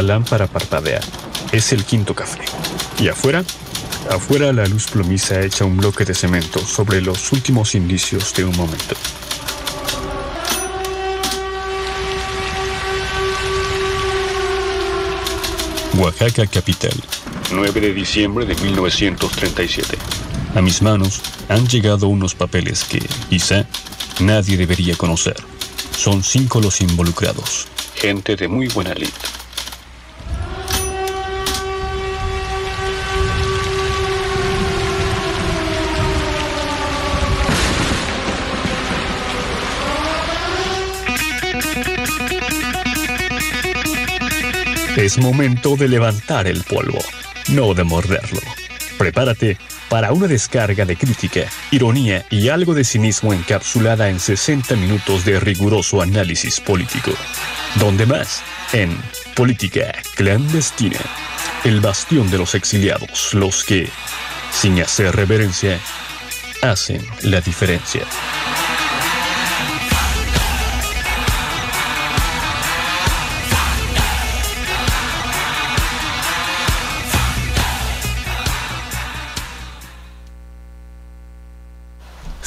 La lámpara parpadea. Es el quinto café. ¿Y afuera? Afuera la luz plomiza echa un bloque de cemento sobre los últimos indicios de un momento. Oaxaca capital, 9 de diciembre de 1937. A mis manos han llegado unos papeles que, quizá, nadie debería conocer. Son cinco los involucrados. Gente de muy buena lid. Es momento de levantar el polvo, no de morderlo. Prepárate para una descarga de crítica, ironía y algo de cinismo encapsulada en 60 minutos de riguroso análisis político. ¿Dónde más? En Política Clandestina, el bastión de los exiliados, los que, sin hacer reverencia, hacen la diferencia.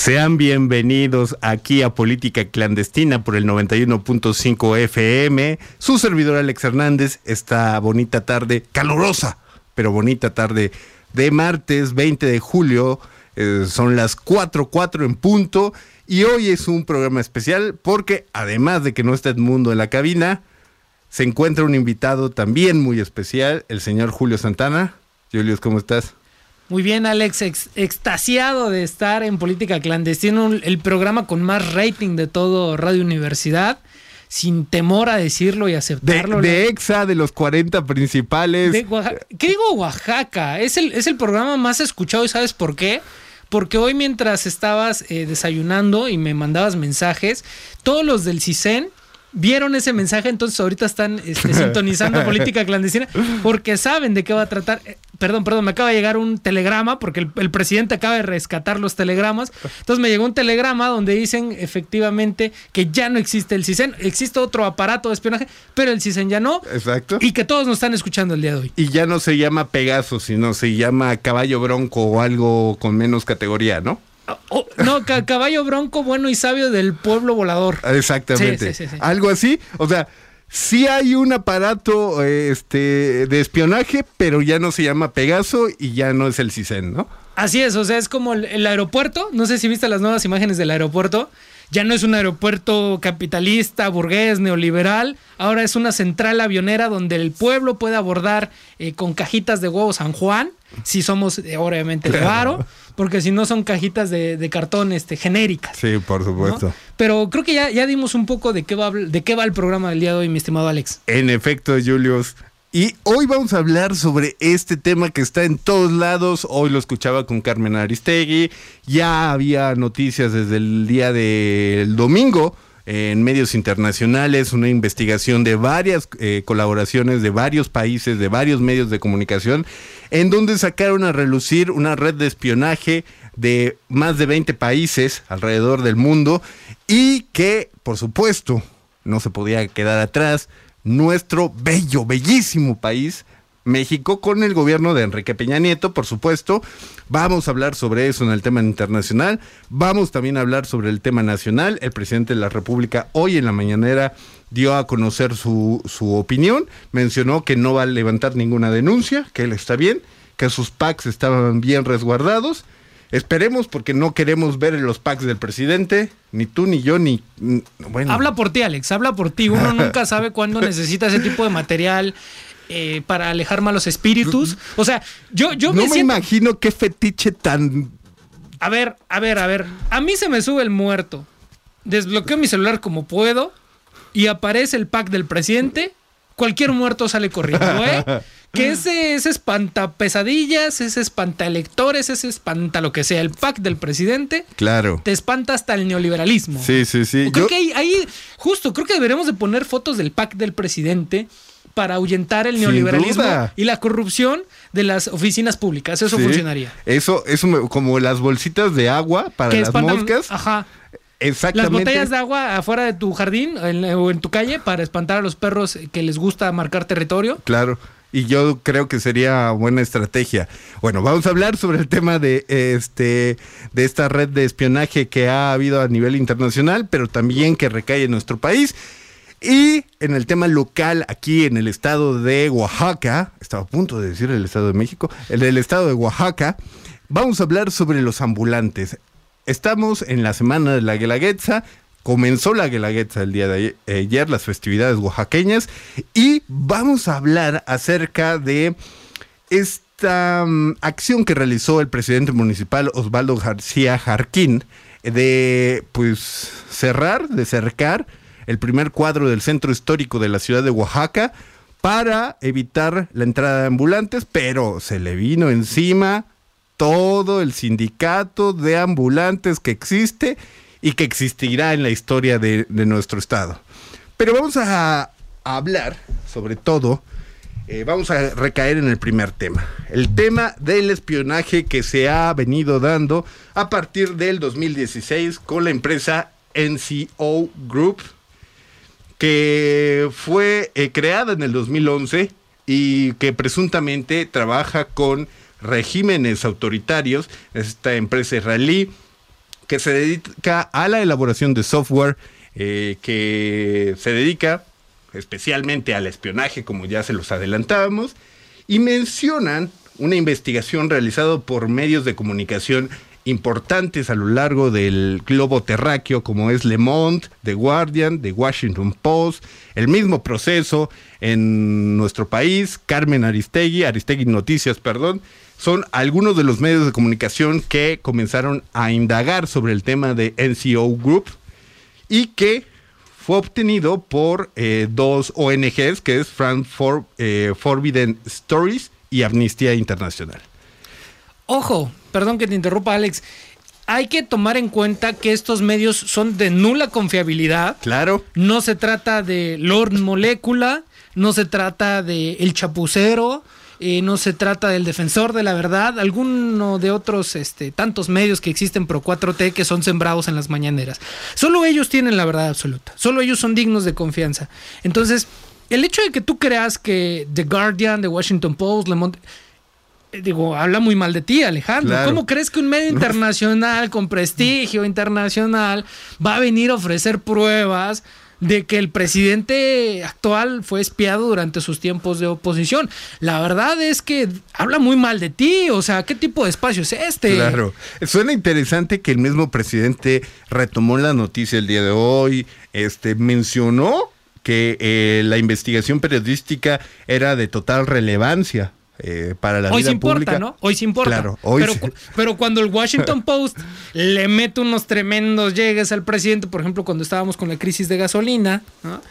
Sean bienvenidos aquí a Política Clandestina por el 91.5 FM. Su servidor Alex Hernández, esta bonita tarde, calurosa, pero bonita tarde de martes 20 de julio. Eh, son las 4.4 en punto. Y hoy es un programa especial porque además de que no está Edmundo en la cabina, se encuentra un invitado también muy especial, el señor Julio Santana. Julius, ¿cómo estás? Muy bien, Alex, extasiado de estar en Política Clandestina, el programa con más rating de todo Radio Universidad, sin temor a decirlo y aceptarlo. De, EXA, de los 40 principales. ¿Qué digo Oaxaca? Es el, es el programa más escuchado y ¿sabes por qué? Porque hoy mientras estabas eh, desayunando y me mandabas mensajes, todos los del CISEN vieron ese mensaje, entonces ahorita están este, sintonizando política clandestina porque saben de qué va a tratar. Eh, perdón, perdón, me acaba de llegar un telegrama porque el, presidente acaba de rescatar los telegramas. Entonces me llegó un telegrama donde dicen efectivamente que ya no existe el CISEN, existe otro aparato de espionaje, pero el CISEN ya no. Exacto. Y que todos nos están escuchando el día de hoy. Y ya no se llama Pegaso, sino se llama caballo bronco o algo con menos categoría, ¿no? Oh, no, caballo bronco bueno y sabio del pueblo volador. Exactamente. Algo así. O sea, sí hay un aparato este, de espionaje, pero ya no se llama Pegaso y ya no es el CISEN, ¿no? Así es, o sea, es como el, aeropuerto. No sé si viste las nuevas imágenes del aeropuerto. Ya no es un aeropuerto capitalista, burgués, neoliberal. Ahora es una central avionera donde el pueblo puede abordar eh, con cajitas de huevos San Juan, si somos eh, obviamente de varo porque si no son cajitas de, cartón este, genéricas. Sí, por supuesto. Pero creo que ya, ya dimos un poco de qué, va, de qué va el programa del día de hoy, mi estimado Alex. En efecto, Julius. Y hoy vamos a hablar sobre este tema que está en todos lados. Hoy lo escuchaba con Carmen Aristegui. Ya había noticias desde el día del domingo en medios internacionales, una investigación de varias eh, colaboraciones de varios países, de varios medios de comunicación, en donde sacaron a relucir una red de espionaje de más de 20 países alrededor del mundo y que, por supuesto, no se podía quedar atrás nuestro bello, bellísimo país México con el gobierno de Enrique Peña Nieto, por supuesto. Vamos a hablar sobre eso en el tema internacional. Vamos también a hablar sobre el tema nacional. El presidente de la República hoy en la mañanera dio a conocer su, su opinión. Mencionó que no va a levantar ninguna denuncia, que él está bien, que sus packs estaban bien resguardados. Esperemos porque no queremos ver los packs del presidente, ni tú ni yo ni bueno. Habla por ti, Alex, habla por ti. Uno nunca sabe cuándo necesita ese tipo de material. Eh, para alejar malos espíritus. O sea, yo, yo no me, imagino qué fetiche tan. A ver, a ver, a ver. A mí se me sube el muerto. Desbloqueo mi celular como puedo y aparece el pack del presidente. Cualquier muerto sale corriendo, ¿eh? Que ese, ese espanta pesadillas, ese espanta electores, ese espanta lo que sea. El pack del presidente. Claro. Te espanta hasta el neoliberalismo. Sí, sí, sí. Creo que ahí, justo, creo que deberíamos de poner fotos del pack del presidente para ahuyentar el neoliberalismo y la corrupción de las oficinas públicas. Eso funcionaría. Eso, eso como las bolsitas de agua para las moscas. Ajá. Exactamente. Las botellas de agua afuera de tu jardín en- o en tu calle para espantar a los perros que les gusta marcar territorio. Claro. Y yo creo que sería buena estrategia. Bueno, vamos a hablar sobre el tema de este de esta red de espionaje que ha habido a nivel internacional, pero también que recae en nuestro país. Y en el tema local, aquí en el estado de Oaxaca, estaba a punto de decir el estado de México, el estado de Oaxaca, vamos a hablar sobre los ambulantes. Estamos en la semana de la Guelaguetza, comenzó la Guelaguetza el día de ayer, las festividades oaxaqueñas, y vamos a hablar acerca de esta mm, acción que realizó el presidente municipal Osvaldo García Jarquín de pues cerrar, de cercar el primer cuadro del centro histórico de la ciudad de Oaxaca para evitar la entrada de ambulantes, pero se le vino encima todo el sindicato de ambulantes que existe y que existirá en la historia de, nuestro estado. Pero vamos a, a hablar, sobre todo, eh, vamos a recaer en el primer tema, el tema del espionaje que se ha venido dando a partir del 2016 con la empresa NCO Group, que fue eh, creada en el 2011 y que presuntamente trabaja con regímenes autoritarios, esta empresa israelí que se dedica a la elaboración de software, eh, que se dedica especialmente al espionaje, como ya se los adelantábamos, y mencionan una investigación realizada por medios de comunicación importantes a lo largo del globo terráqueo, como es Le Monde, The Guardian, The Washington Post, el mismo proceso en nuestro país, Carmen Aristegui, Aristegui Noticias, perdón, son algunos de los medios de comunicación que comenzaron a indagar sobre el tema de NCO Group y que fue obtenido por eh, dos ONGs, que es France for, eh, Forbidden Stories y Amnistía Internacional. Ojo, perdón que te interrumpa, Alex. Hay que tomar en cuenta que estos medios son de nula confiabilidad. Claro. No se trata de Lord Molécula, no se trata de El Chapucero, eh, no se trata del Defensor de la Verdad, alguno de otros este, tantos medios que existen pro 4T que son sembrados en las mañaneras. Solo ellos tienen la verdad absoluta, solo ellos son dignos de confianza. Entonces, el hecho de que tú creas que The Guardian, The Washington Post, Le Monde, eh, digo, habla muy mal de ti, Alejandro. Claro. ¿Cómo crees que un medio internacional con prestigio internacional va a venir a ofrecer pruebas de que el presidente actual fue espiado durante sus tiempos de oposición? La verdad es que habla muy mal de ti. O sea, ¿qué tipo de espacio es este? Claro. Suena interesante que el mismo presidente retomó la noticia el día de hoy, este, mencionó que eh, la investigación periodística era de total relevancia. Eh, para la Hoy vida se importa, pública. ¿no? Hoy se importa. Claro, hoy pero, cu- pero cuando el Washington Post le mete unos tremendos llegues al presidente, por ejemplo, cuando estábamos con la crisis de gasolina, ¿no?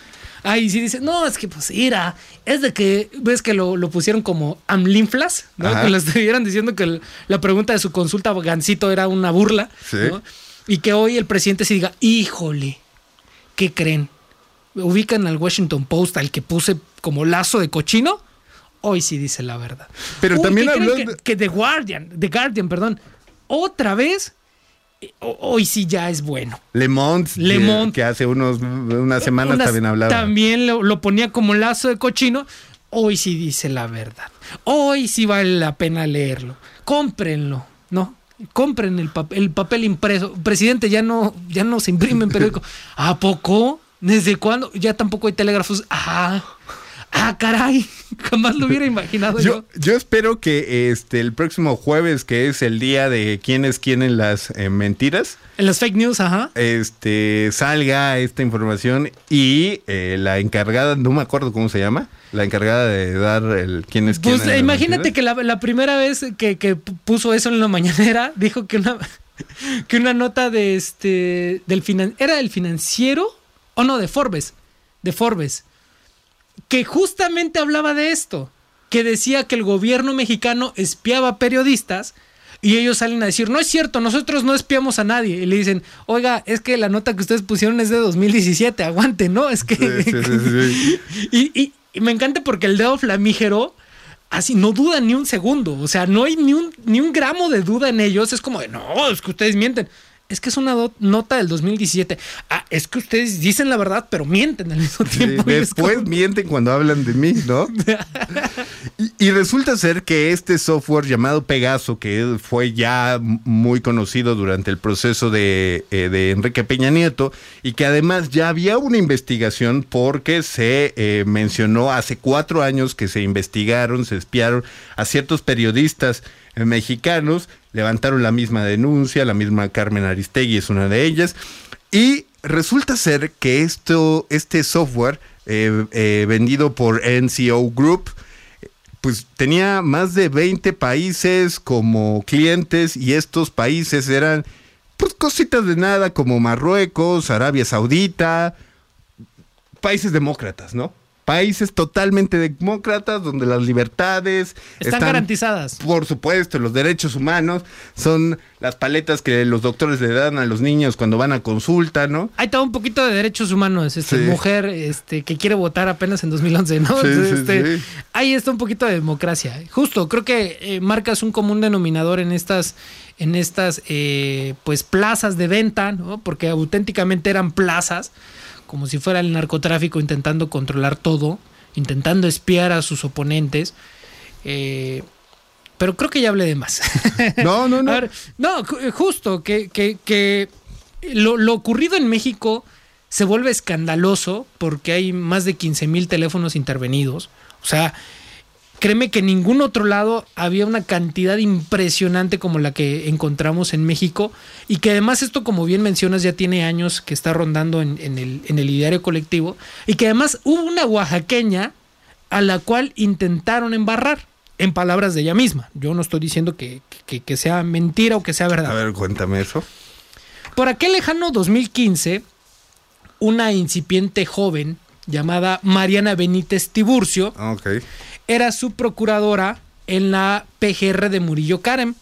Ahí sí dice, no, es que pues ira, es de que, ves que lo, lo pusieron como amlinflas, ¿no? Ajá. Que le estuvieran diciendo que el- la pregunta de su consulta Gancito era una burla, Sí. ¿no? Y que hoy el presidente se diga, híjole, ¿qué creen? ¿Ubican al Washington Post al que puse como lazo de cochino? Hoy sí dice la verdad. Pero Uy, también ¿qué creen habló que, de- que The Guardian, The Guardian, perdón, otra vez, eh, ho- hoy sí ya es bueno. Le Monde, Le que- Monde. que hace unos unas semanas Unas- también hablaba. También lo, lo ponía como lazo de cochino. Hoy sí dice la verdad. Hoy sí vale la pena leerlo. Cómprenlo, ¿no? Compren el, pap- el papel impreso. Presidente, ya no, ya no se imprime en periódico. ¿A poco? ¿Desde cuándo? Ya tampoco hay telégrafos. Ah, ah, caray. Jamás lo hubiera imaginado yo. Yo, yo espero que este el próximo jueves, que es el día de quiénes quieren las eh, mentiras, En las fake news, ajá. este salga esta información y eh, la encargada, no me acuerdo cómo se llama, la encargada de dar el quiénes Pues quieren. las imagínate que la, la primera vez que, que puso eso en la mañanera, dijo que una, que una nota de este del finan, era del financiero o no de Forbes, de Forbes, que justamente hablaba de esto, que decía que el gobierno mexicano espiaba periodistas y ellos salen a decir, no es cierto, nosotros no espiamos a nadie. Y le dicen, oiga, es que la nota que ustedes pusieron es de 2017, aguante, ¿no? Es que... Sí, sí, sí, sí. Y, y- y me encanta porque el dedo flamígero así no duda ni un segundo. O sea, no hay ni un, ni un gramo de duda en ellos. Es como de, no, es que ustedes mienten. Es que es una nota del 2017. Ah, es que ustedes dicen la verdad, pero mienten al mismo tiempo. Después como- mienten cuando hablan de mí, ¿no? y, y resulta ser que este software llamado Pegaso, que fue ya muy conocido durante el proceso de, eh, de Enrique Peña Nieto, y que además ya había una investigación porque se eh, mencionó hace cuatro años que se investigaron, se espiaron a ciertos periodistas mexicanos, levantaron la misma denuncia, la misma Carmen Aristegui es una de ellas, y resulta ser que esto, este software eh, eh, vendido por NCO Group, pues tenía más de 20 países como clientes y estos países eran pues cositas de nada como Marruecos, Arabia Saudita, países demócratas, ¿no? Países totalmente demócratas donde las libertades Están garantizadas. Por supuesto, los derechos humanos son las paletas que los doctores le dan a los niños cuando van a consulta, ¿no? Hay todo un poquito de derechos humanos. Este, Sí. Mujer este, que quiere votar apenas en 2011, ¿no? Sí, este, sí. Ahí está un poquito de democracia. Justo, creo que eh, marcas un común denominador en estas, en estas eh, pues plazas de venta, ¿no? Porque auténticamente eran plazas, como si fuera el narcotráfico intentando controlar todo, intentando espiar a sus oponentes. Eh, pero creo que ya hablé de más. No, no, no. Ver, no, ju- justo, que, que, que lo, lo ocurrido en México se vuelve escandaloso porque hay más de 15 mil teléfonos intervenidos. O sea, créeme que en ningún otro lado había una cantidad impresionante como la que encontramos en México y que además esto, como bien mencionas, ya tiene años que está rondando en, en el, en el ideario colectivo y que además hubo una oaxaqueña a la cual intentaron embarrar. En palabras de ella misma. Yo no estoy diciendo que, que- que sea mentira o que sea verdad. A ver, cuéntame eso. Por aquel lejano 2015, una incipiente joven llamada Mariana Benítez Tiburcio Ah. Era su procuradora en la PGR de Murillo Karem,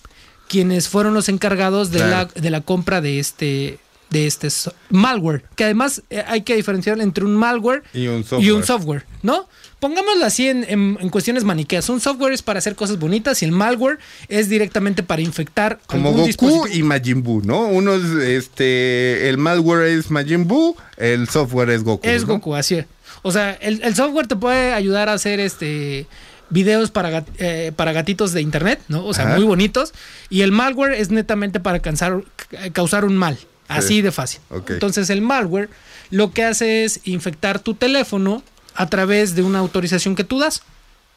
quienes fueron los encargados de, Claro. la, de la compra de este, de este malware. Que además eh, hay que diferenciar entre un malware Y un y software. un software, ¿no? Pongámoslo así en, en- en cuestiones maniqueas. Un software es para hacer cosas bonitas y el malware es directamente para infectar Como Goku y Majin Buu, ¿no? Uno es este. El malware es Majin Buu, el software es Goku. Es ¿no? Goku, así es. O sea, el, el software te puede ayudar a hacer este videos para, eh, para gatitos de internet, ¿no? O sea, Ajá. muy bonitos. Y el malware es netamente para cansar- causar un mal. Así Sí. de fácil. Entonces, el malware lo que hace es infectar tu teléfono a través de una autorización que tú das.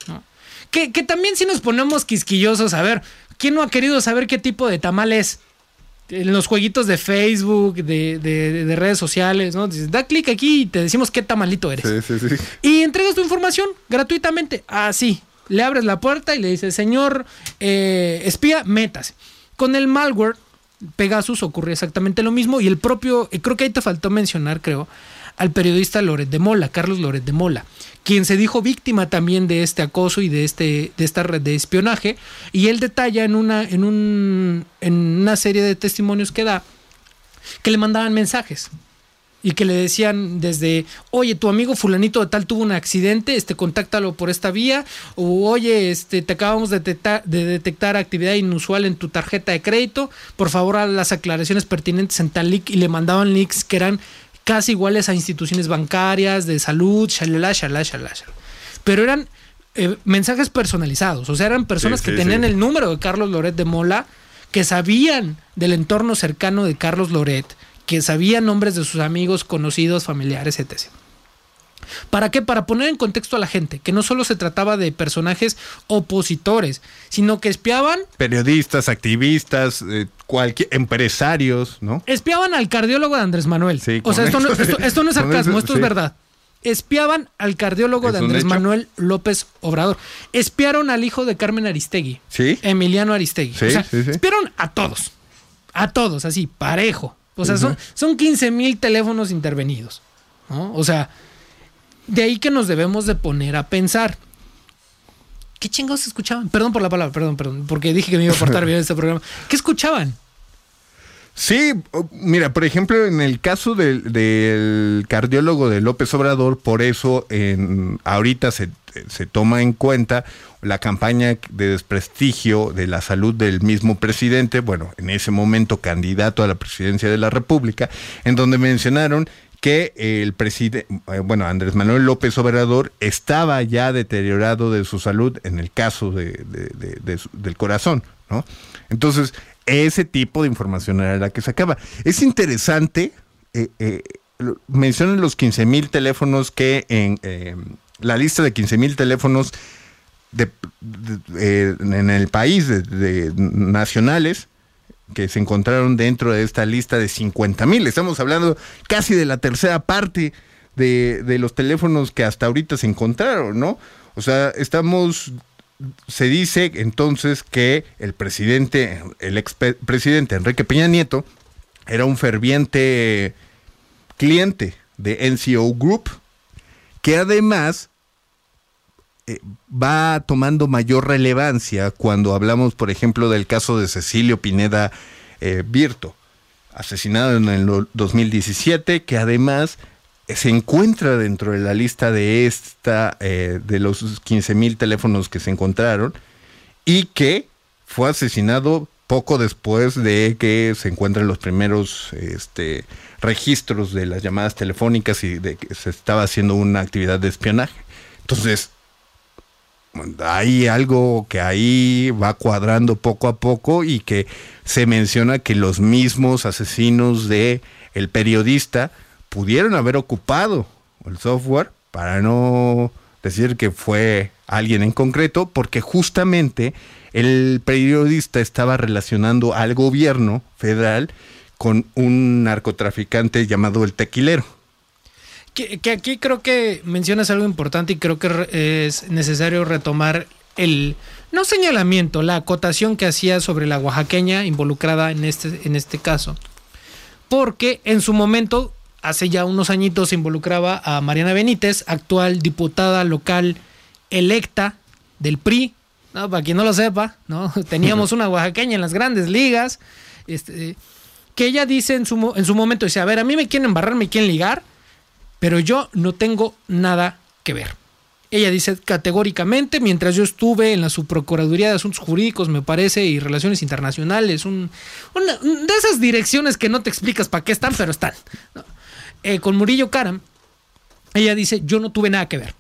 ¿no? Que, que también si nos ponemos quisquillosos, a ver, ¿quién no ha querido saber qué tipo de tamal es? En los jueguitos de Facebook, de, de- de redes sociales, ¿no? Dices, da clic aquí y te decimos qué tamalito eres. Sí, sí, sí. Y entregas tu información gratuitamente. Así. Le abres la puerta y le dices, señor eh, espía, métase. Con el malware, Pegasus ocurre exactamente lo mismo. Y el propio, eh, creo que ahí te faltó mencionar, creo, al periodista Loret de Mola, Carlos Loret de Mola, quien se dijo víctima también de este acoso y de, este, de esta red de espionaje. Y él detalla en una, en, un, en una serie de testimonios que da que le mandaban mensajes y que le decían desde, oye, tu amigo fulanito de tal tuvo un accidente, este, contáctalo por esta vía, o oye, este, te acabamos de detectar, de detectar actividad inusual en tu tarjeta de crédito, por favor haz las aclaraciones pertinentes en tal link, y le mandaban links que eran casi iguales a instituciones bancarias, de salud, shalala, shalala, shalala. Pero eran eh, mensajes personalizados, o sea, eran personas Sí, que sí, tenían sí. el número de Carlos Loret de Mola, que sabían del entorno cercano de Carlos Loret, que sabían nombres de sus amigos, conocidos, familiares, etc. ¿Para qué? Para poner en contexto a la gente, que no solo se trataba de personajes opositores, sino que espiaban, Periodistas, activistas, eh, cualquier empresarios, ¿no? espiaban al cardiólogo de Andrés Manuel. Sí, o sea, esto no, eso- esto- esto no es sarcasmo, eso, esto sí. es verdad. Espiaban al cardiólogo ¿Es de Andrés? Manuel López Obrador. Espiaron al hijo de Carmen Aristegui. Sí. Emiliano Aristegui. Sí, o sea, sí, sí. espiaron a todos. A todos, así, parejo. O sea, son, son 15 mil teléfonos intervenidos. ¿no? O sea, de ahí que nos debemos de poner a pensar. ¿Qué chingados escuchaban? Perdón por la palabra, perdón, perdón, porque dije que me iba a portar bien en este programa. ¿Qué escuchaban? Sí, mira, por ejemplo, en el caso del, del cardiólogo de López Obrador, por eso en, ahorita se, se toma en cuenta la campaña de desprestigio de la salud del mismo presidente, bueno, en ese momento candidato a la presidencia de la República, en donde mencionaron que el presidente, eh, bueno, Andrés Manuel López Obrador estaba ya deteriorado de su salud en el caso de, del corazón, ¿no? Entonces, ese tipo de información era la que sacaba. Es interesante, eh, eh, mencionan los 15 mil teléfonos que en eh, la lista de 15 mil teléfonos de, en el país de, nacionales que se encontraron dentro de esta lista de 50 mil. Estamos hablando casi de la tercera parte de, de, los teléfonos que hasta ahorita se encontraron, ¿no? O sea, estamos, se dice entonces que el presidente, el expresidente Enrique Peña Nieto, era un ferviente cliente de NCO Group, que además eh, va tomando mayor relevancia cuando hablamos, por ejemplo, del caso de Cecilio Pineda eh, Virto, asesinado en el 2017, que además eh, se encuentra dentro de la lista de esta, de los 15 mil teléfonos que se encontraron, y que fue asesinado poco después de que se encuentren los primeros este, registros de las llamadas telefónicas y de que se estaba haciendo una actividad de espionaje. Entonces, hay algo que ahí va cuadrando poco a poco y que se menciona que los mismos asesinos de el periodista pudieron haber ocupado el software para no decir que fue alguien en concreto, porque justamente el periodista estaba relacionando al gobierno federal con un narcotraficante llamado el tequilero. Que, aquí creo que mencionas algo importante y creo que es necesario retomar el, no señalamiento, la acotación que hacía sobre la oaxaqueña involucrada en este, en este caso. Porque en su momento, hace ya unos añitos, involucraba a Mariana Benítez, actual diputada local electa del PRI. No, para quien no lo sepa, ¿no? Teníamos una oaxaqueña en las grandes ligas. Este, que ella dice en su, en su momento, dice, a ver, a mí me quieren embarrar, me quieren ligar, pero yo no tengo nada que ver. Ella dice categóricamente, mientras yo estuve en la Subprocuraduría de Asuntos Jurídicos, me parece, y Relaciones Internacionales, un, de esas direcciones que no te explicas para qué están, pero están. Eh, con Murillo Karam, ella dice, yo no tuve nada que ver.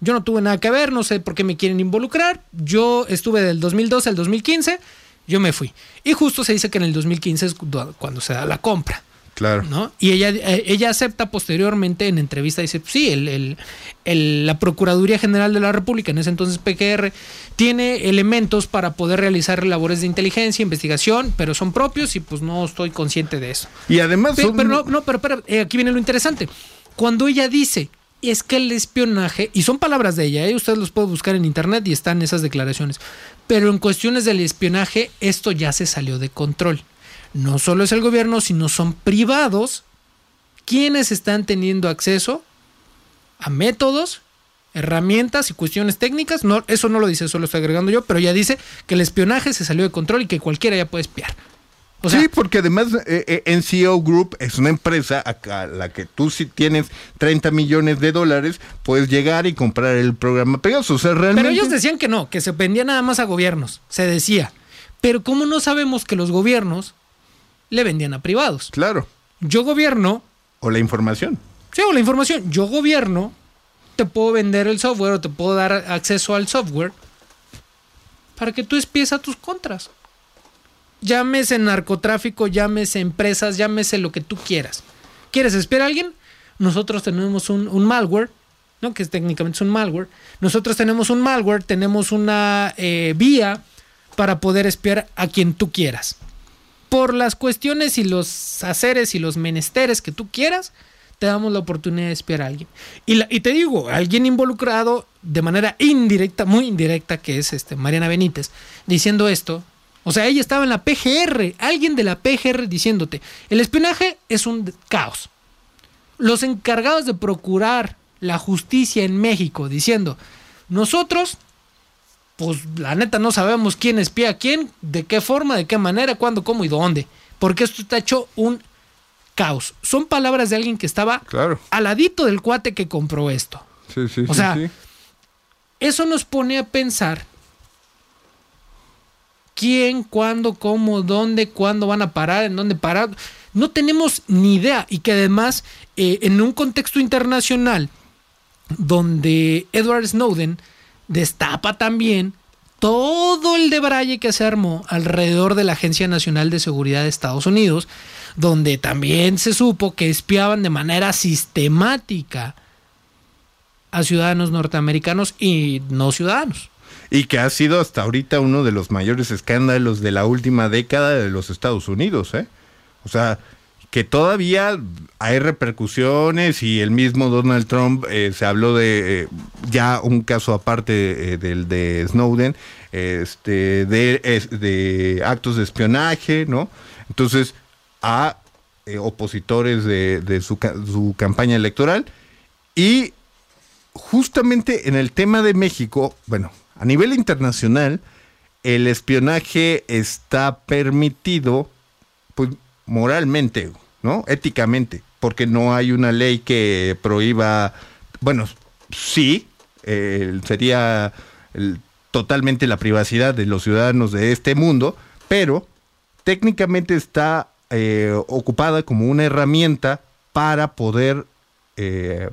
Yo no tuve nada que ver, no sé por qué me quieren involucrar. Yo estuve del 2012 al 2015, yo me fui. Y justo se dice que en el 2015 es cuando se da la compra. Claro. ¿no? Y ella, eh, ella acepta posteriormente en entrevista, dice, sí, el, la Procuraduría General de la República, en ese entonces PGR, tiene elementos para poder realizar labores de inteligencia, investigación, pero son propios y pues no estoy consciente de eso. Y además... Pero, no, no, pero, pero eh, aquí viene lo interesante. Cuando ella dice, es que el espionaje, y son palabras de ella, ¿eh? ustedes los pueden buscar en internet y están esas declaraciones, pero en cuestiones del espionaje esto ya se salió de control no solo es el gobierno, sino son privados quienes están teniendo acceso a métodos, herramientas y cuestiones técnicas. No, eso no lo dice, eso lo estoy agregando yo, pero ya dice que el espionaje se salió de control y que cualquiera ya puede espiar. sí, porque además eh, eh NCO Group es una empresa a la que tú si tienes 30 millones de dólares puedes llegar y comprar el programa Pegasus. realmente... Pero ellos decían que no, que se vendía nada más a gobiernos, se decía. Pero ¿cómo no sabemos que los gobiernos le vendían a privados. Claro. Yo gobierno. O la información. Sí, o la información. Yo gobierno, te puedo vender el software o te puedo dar acceso al software para que tú espíes a tus contras. Llámese narcotráfico, llámese empresas, llámese lo que tú quieras. ¿Quieres espiar a alguien? Nosotros tenemos un, malware, ¿no? que es técnicamente un malware. Nosotros tenemos un malware, tenemos una eh, vía para poder espiar a quien tú quieras por las cuestiones y los haceres y los menesteres que tú quieras, te damos la oportunidad de espiar a alguien. Y, te digo, alguien involucrado de manera indirecta, muy indirecta, que es este Mariana Benítez, diciendo esto. O sea, ella estaba en la PGR, alguien de la PGR diciéndote, el espionaje es un caos. Los encargados de procurar la justicia en México diciendo, nosotros pues la neta no sabemos quién espía a quién, de qué forma, de qué manera, cuándo, cómo y dónde. Porque esto está hecho un caos. Son palabras de alguien que estaba claro. al ladito del cuate que compró esto. Sí, sí, o sea, Eso nos pone a pensar quién, cuándo, cómo, dónde, cuándo van a parar, en dónde parar. No tenemos ni idea y que además eh, en un contexto internacional donde Edward Snowden destapa también todo el debraye que se armó alrededor de la Agencia Nacional de Seguridad de Estados Unidos, donde también se supo que espiaban de manera sistemática a ciudadanos norteamericanos y no ciudadanos. Y que ha sido hasta ahorita uno de los mayores escándalos de la última década de los Estados Unidos, ¿eh? O sea, que todavía hay repercusiones y el mismo Donald Trump eh, se habló de eh, ya un caso aparte eh, del de Snowden, este, de, de, actos de espionaje, ¿no? Entonces, a opositores de, de su, su campaña electoral y justamente en el tema de México, bueno, a nivel internacional, el espionaje está permitido, pues moralmente, ¿no? Éticamente, porque no hay una ley que prohíba, bueno, sí, sería totalmente la privacidad de los ciudadanos de este mundo, pero técnicamente está eh, ocupada como una herramienta para poder eh,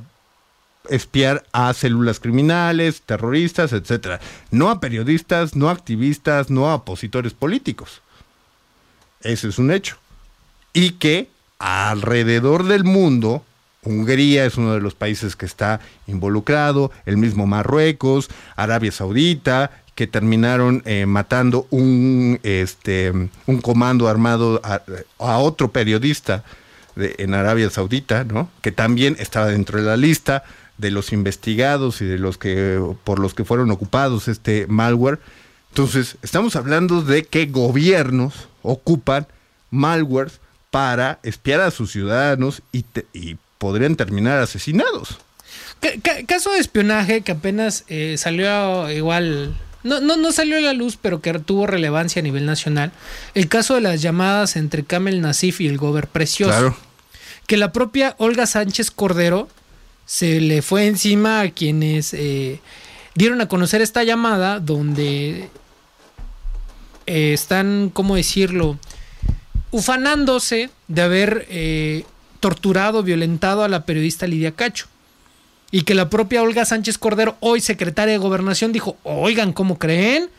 espiar a células criminales, terroristas, etcétera. No a periodistas, no a activistas, no a opositores políticos. Ese es un hecho y que alrededor del mundo, Hungría es uno de los países que está involucrado, el mismo Marruecos, Arabia Saudita, que terminaron eh, matando un, este, un comando armado a, otro periodista en Arabia Saudita, ¿no? que también estaba dentro de la lista de los investigados y de los que por los que fueron ocupados este malware. Entonces, estamos hablando de que gobiernos ocupan malwares para espiar a sus ciudadanos y, podrían terminar asesinados. caso de espionaje que apenas eh, salió igual no, no, no, salió a la luz, pero que tuvo relevancia a nivel nacional. El caso de las llamadas entre Kamel Nasif y el Gober Precioso. Claro. Que la propia Olga Sánchez Cordero se le fue encima a quienes eh, dieron a conocer esta llamada donde eh, están, ¿cómo decirlo? Ufanándose de haber eh, torturado, violentado a la periodista Lidia Cacho. Y que la propia Olga Sánchez Cordero, hoy secretaria de Gobernación, dijo, oigan, ¿cómo creen?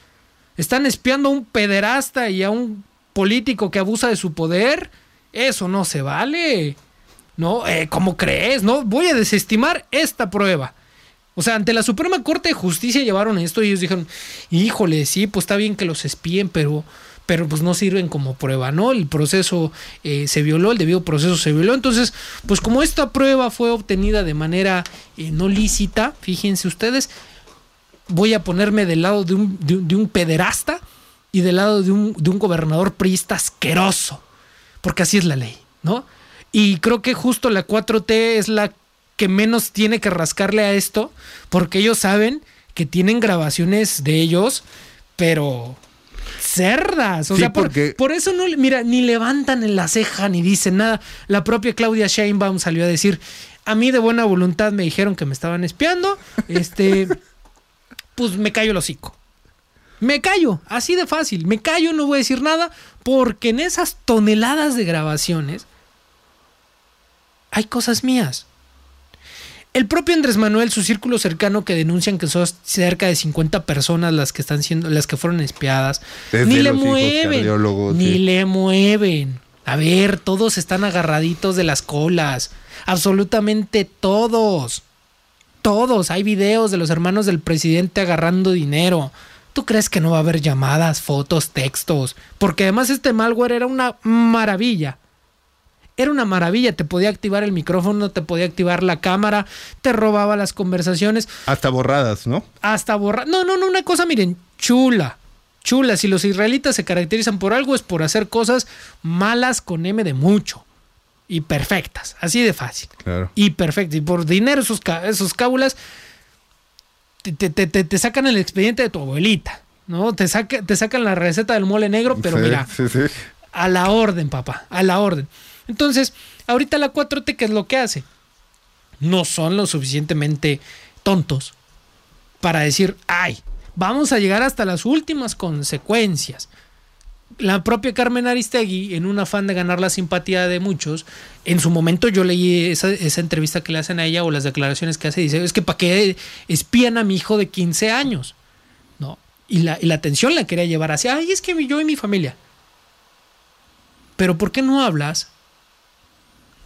Están espiando a un pederasta y a un político que abusa de su poder. Eso no se vale. ¿No? Eh, ¿Cómo crees? No, voy a desestimar esta prueba. O sea, ante la Suprema Corte de Justicia llevaron esto y ellos dijeron, híjole, sí, pues está bien que los espíen, pero pero pues no sirven como prueba, ¿no? El proceso eh, se violó, el debido proceso se violó. Entonces, pues como esta prueba fue obtenida de manera eh, no lícita, fíjense ustedes, voy a ponerme del lado de un, de, un pederasta y del lado de un, de un gobernador priista asqueroso, porque así es la ley, ¿no? Y creo que justo la 4T es la que menos tiene que rascarle a esto, porque ellos saben que tienen grabaciones de ellos, pero cerdas. O sea, por, por, eso no, mira, ni levantan en la ceja ni dicen nada. La propia Claudia Sheinbaum salió a decir, a mí de buena voluntad me dijeron que me estaban espiando, este, pues me callo el hocico. Me callo, así de fácil, me callo, no voy a decir nada, porque en esas toneladas de grabaciones hay cosas mías. El propio Andrés Manuel, su círculo cercano que denuncian que son cerca de 50 personas las que están siendo, las que fueron espiadas, ni le mueven, ni le mueven. A ver, todos están agarraditos de las colas, absolutamente todos. Todos, hay videos de los hermanos del presidente agarrando dinero. ¿Tú crees que no va a haber llamadas, fotos, textos? Porque además este malware era una maravilla. Era una maravilla, te podía activar el micrófono, te podía activar la cámara, te robaba las conversaciones. Hasta borradas, ¿no? Hasta borradas. No, no, no, una cosa, miren, chula. Chula, si los israelitas se caracterizan por algo es por hacer cosas malas con M de mucho. Y perfectas, así de fácil. Claro. Y perfectas. Y por dinero esos, esos cábulas te, te, sacan el expediente de tu abuelita. ¿no? Te, te sacan la receta del mole negro, pero mira, a la orden, papá, a la orden. Entonces, ahorita la 4T, ¿qué es lo que hace? No son lo suficientemente tontos para decir, ay, vamos a llegar hasta las últimas consecuencias. La propia Carmen Aristegui, en un afán de ganar la simpatía de muchos, en su momento yo leí esa, entrevista que le hacen a ella o las declaraciones que hace, dice, es que para qué espían a mi hijo de 15 años, ¿no? Y la, y la atención la quería llevar hacia, ay, es que yo y mi familia. Pero ¿por qué no hablas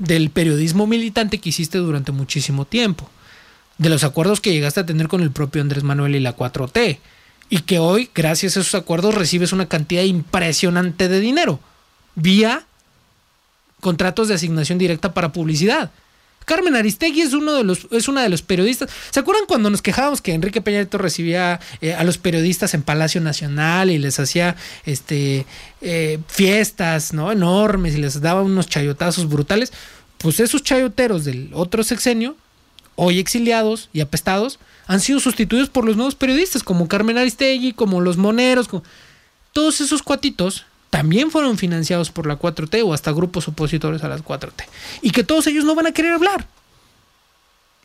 del periodismo militante que hiciste durante muchísimo tiempo? De los acuerdos que llegaste a tener con el propio Andrés Manuel y la 4T. Y que hoy, gracias a esos acuerdos, recibes una cantidad impresionante de dinero. Vía contratos de asignación directa para publicidad. Carmen Aristegui es uno de los es una de los periodistas. ¿Se acuerdan cuando nos quejábamos que Enrique Peña recibía eh, a los periodistas en Palacio Nacional y les hacía este eh, fiestas, ¿no? enormes y les daba unos chayotazos brutales? Pues esos chayoteros del otro sexenio, hoy exiliados y apestados, han sido sustituidos por los nuevos periodistas como Carmen Aristegui, como los Moneros, como... todos esos cuatitos también fueron financiados por la 4T o hasta grupos opositores a las 4T. Y que todos ellos no van a querer hablar.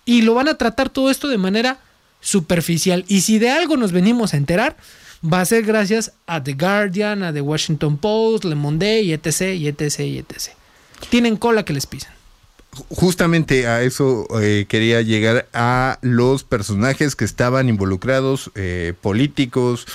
Y lo van a tratar todo esto de manera superficial. Y si de algo nos venimos a enterar, va a ser gracias a The Guardian, a The Washington Post, Le Monde, y etc, y etc, y etc. Tienen cola que les pisen. Justamente a eso eh, quería llegar a los personajes que estaban involucrados, eh, políticos,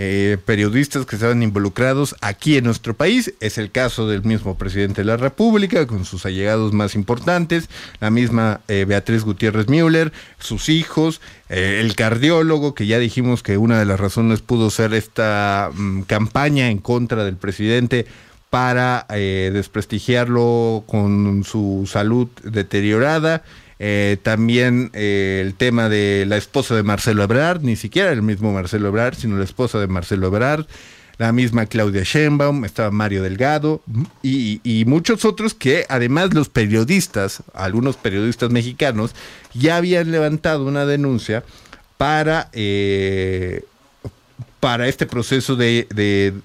eh, periodistas que estaban involucrados aquí en nuestro país. Es el caso del mismo presidente de la República, con sus allegados más importantes, la misma eh, Beatriz Gutiérrez Müller, sus hijos, eh, el cardiólogo, que ya dijimos que una de las razones pudo ser esta mm, campaña en contra del presidente para desprestigiarlo con su salud deteriorada. Eh, también eh, el tema de la esposa de Marcelo Ebrard, ni siquiera el mismo Marcelo Ebrard, sino la esposa de Marcelo Ebrard, la misma Claudia Sheinbaum, estaba Mario Delgado y, y, muchos otros que además los periodistas, algunos periodistas mexicanos, ya habían levantado una denuncia para eh, para este proceso de,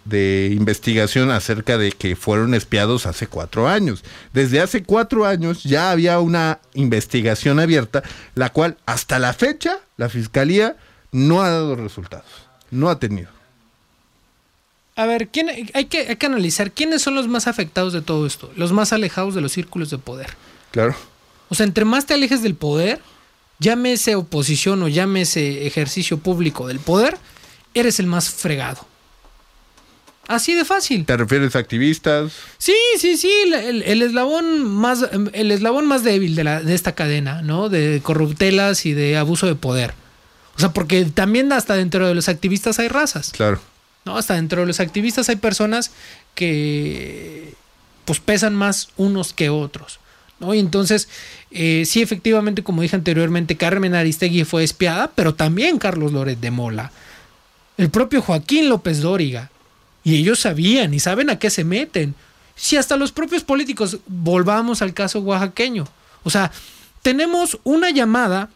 de, investigación acerca de que fueron espiados hace cuatro años. Desde hace cuatro años ya había una investigación abierta, la cual hasta la fecha la Fiscalía no ha dado resultados, no ha tenido. A ver, ¿quién, hay, que, hay que analizar quiénes son los más afectados de todo esto, los más alejados de los círculos de poder. Claro. O sea, entre más te alejes del poder, llámese oposición o llámese ejercicio público del poder, eres el más fregado. Así de fácil. ¿Te refieres a activistas? Sí, sí, sí, el, eslabón más el eslabón más débil de, la, de esta cadena, ¿no? De corruptelas y de abuso de poder. O sea, porque también hasta dentro de los activistas hay razas. Claro. ¿No? Hasta dentro de los activistas hay personas que pues pesan más unos que otros. ¿no? Y entonces, eh, sí, efectivamente, como dije anteriormente, Carmen Aristegui fue espiada, pero también Carlos Loret de Mola el propio Joaquín López Dóriga. Y ellos sabían y saben a qué se meten. Si hasta los propios políticos, volvamos al caso oaxaqueño. O sea, tenemos una llamada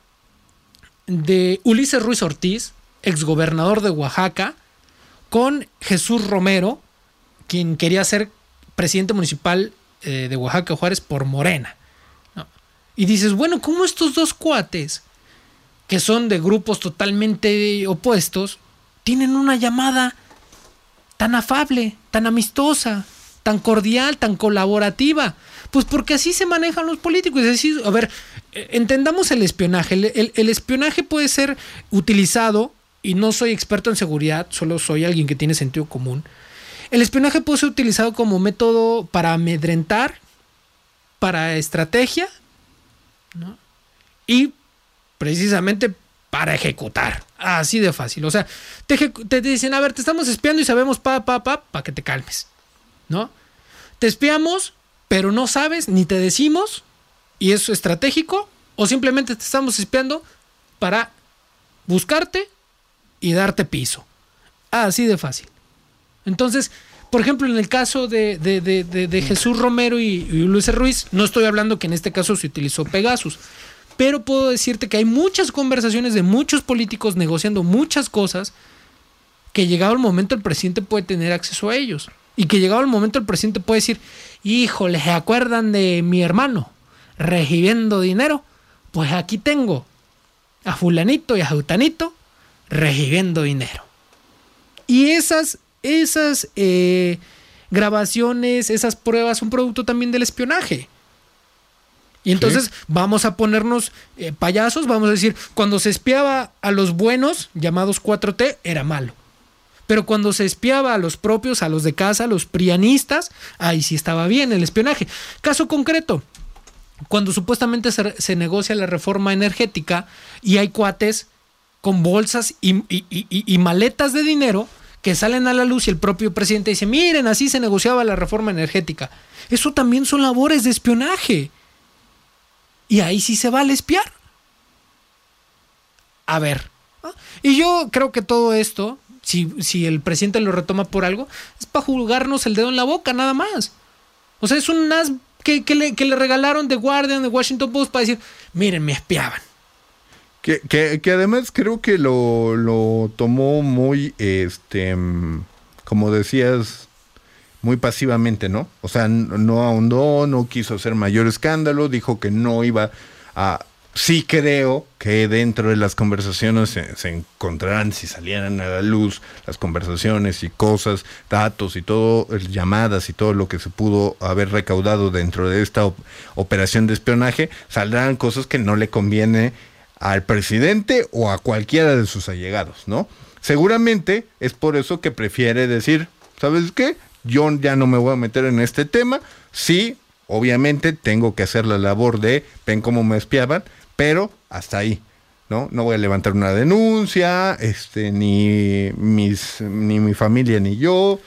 de Ulises Ruiz Ortiz, exgobernador de Oaxaca, con Jesús Romero, quien quería ser presidente municipal eh, de Oaxaca Juárez por Morena. Y dices, bueno, ¿cómo estos dos cuates, que son de grupos totalmente opuestos, tienen una llamada tan afable, tan amistosa, tan cordial, tan colaborativa. Pues porque así se manejan los políticos. Es decir, a ver, eh, entendamos el espionaje. El, espionaje puede ser utilizado, y no soy experto en seguridad, solo soy alguien que tiene sentido común. El espionaje puede ser utilizado como método para amedrentar, para estrategia, y precisamente para ejecutar. Así de fácil. O sea, te, dicen, a ver, te estamos espiando y sabemos pa, pa, pa, para que te calmes. ¿No? Te espiamos, pero no sabes, ni te decimos, y es estratégico, o simplemente te estamos espiando para buscarte y darte piso. Así de fácil. Entonces, por ejemplo, en el caso de, Jesús Romero y, y Luis Ruiz, no estoy hablando que en este caso se utilizó Pegasus, pero puedo decirte que hay muchas conversaciones de muchos políticos negociando muchas cosas que llegado el momento el presidente puede tener acceso a ellos. Y que llegado el momento el presidente puede decir, híjole, ¿se acuerdan de mi hermano recibiendo dinero? Pues aquí tengo a fulanito y a jutanito recibiendo dinero. Y esas, esas eh, grabaciones, esas pruebas son producto también del espionaje. Y entonces vamos a ponernos eh, payasos, vamos a decir, cuando se espiaba a los buenos, llamados 4T, era malo. Pero cuando se espiaba a los propios, a los de casa, a los prianistas, ahí sí estaba bien el espionaje. Caso concreto, cuando supuestamente se, se negocia la reforma energética y hay cuates con bolsas y, y- y- y maletas de dinero que salen a la luz y el propio presidente dice, miren, así se negociaba la reforma energética. Eso también son labores de espionaje. Y ahí sí se vale espiar. A ver. Y yo creo que todo esto, si, si el presidente lo retoma por algo, es para jugarnos el dedo en la boca, nada más. O sea, es un as que, que le, que le regalaron de Guardian, de Washington Post, para decir, miren, me espiaban. Que, que- que además creo que lo, lo tomó muy, este, mm, como decías, muy pasivamente, ¿no? O sea, no ahondó, no quiso hacer mayor escándalo, dijo que no iba a... Sí creo que dentro de las conversaciones se, se encontrarán, si salieran a la luz, las conversaciones y cosas, datos y todo, llamadas y todo lo que se pudo haber recaudado dentro de esta op- operación de espionaje, saldrán cosas que no le conviene al presidente o a cualquiera de sus allegados, ¿no? Seguramente es por eso que prefiere decir, ¿sabes qué? Yo ya no me voy a meter en este tema. Sí, obviamente tengo que hacer la labor de, ven cómo me espiaban, pero hasta ahí, ¿no? No voy a levantar una denuncia, este, ni mis, ni mi familia ni yo.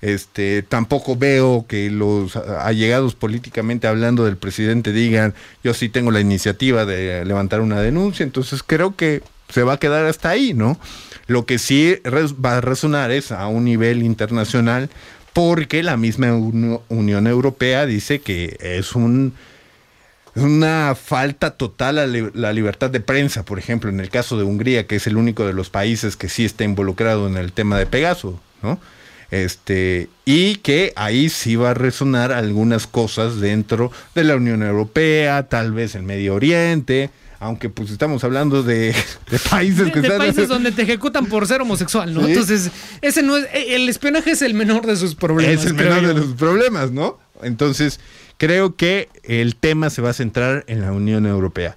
Este, tampoco veo que los allegados políticamente hablando del presidente digan, yo sí tengo la iniciativa de levantar una denuncia, entonces creo que se va a quedar hasta ahí, ¿no? Lo que sí va a resonar es a un nivel internacional, porque la misma Uni- Unión Europea dice que es un una falta total a la libertad de prensa, por ejemplo, en el caso de Hungría, que es el único de los países que sí está involucrado en el tema de Pegaso, ¿no? Este, y que ahí sí va a resonar algunas cosas dentro de la Unión Europea, tal vez el Medio Oriente, aunque pues estamos hablando de, de países que de están países donde te ejecutan por ser homosexual, ¿no? Sí. Entonces, ese no es, eh, el espionaje es el menor de sus problemas. es el menor de los problemas, ¿no? Entonces, creo que el tema se va a centrar en la Unión Europea.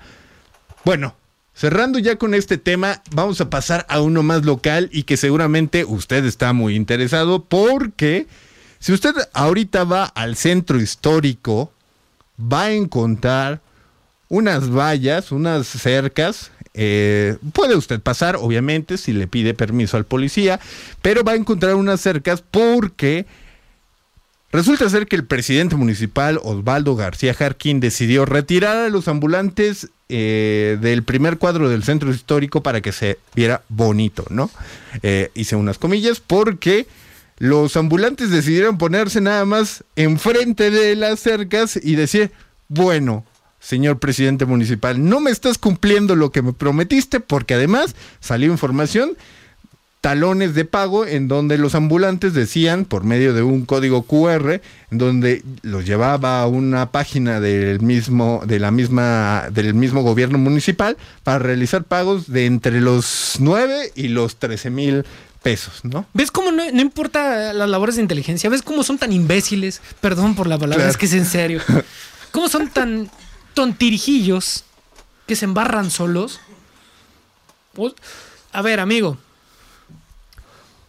Bueno, cerrando ya con este tema, vamos a pasar a uno más local y que seguramente usted está muy interesado porque si usted ahorita va al centro histórico, va a encontrar unas vallas, unas cercas. eh, puede usted pasar, obviamente, si le pide permiso al policía, pero va a encontrar unas cercas porque resulta ser que el presidente municipal Osvaldo García Jarquín decidió retirar a los ambulantes eh, del primer cuadro del centro histórico para que se viera bonito, ¿no? Eh, hice unas comillas porque los ambulantes decidieron ponerse nada más enfrente de las cercas y decir, bueno, señor presidente municipal, no me estás cumpliendo lo que me prometiste porque además salió información talones de pago en donde los ambulantes decían por medio de un código QR en donde los llevaba a una página del mismo de la misma del mismo gobierno municipal para realizar pagos de entre los 9 y los 13 mil pesos, ¿no? ¿Ves cómo no, no importa las labores de inteligencia? ¿Ves cómo son tan imbéciles? Perdón por la palabra, Claro. es que es en serio. ¿Cómo son tan tontirijillos que se embarran solos? Pues, A ver, amigo.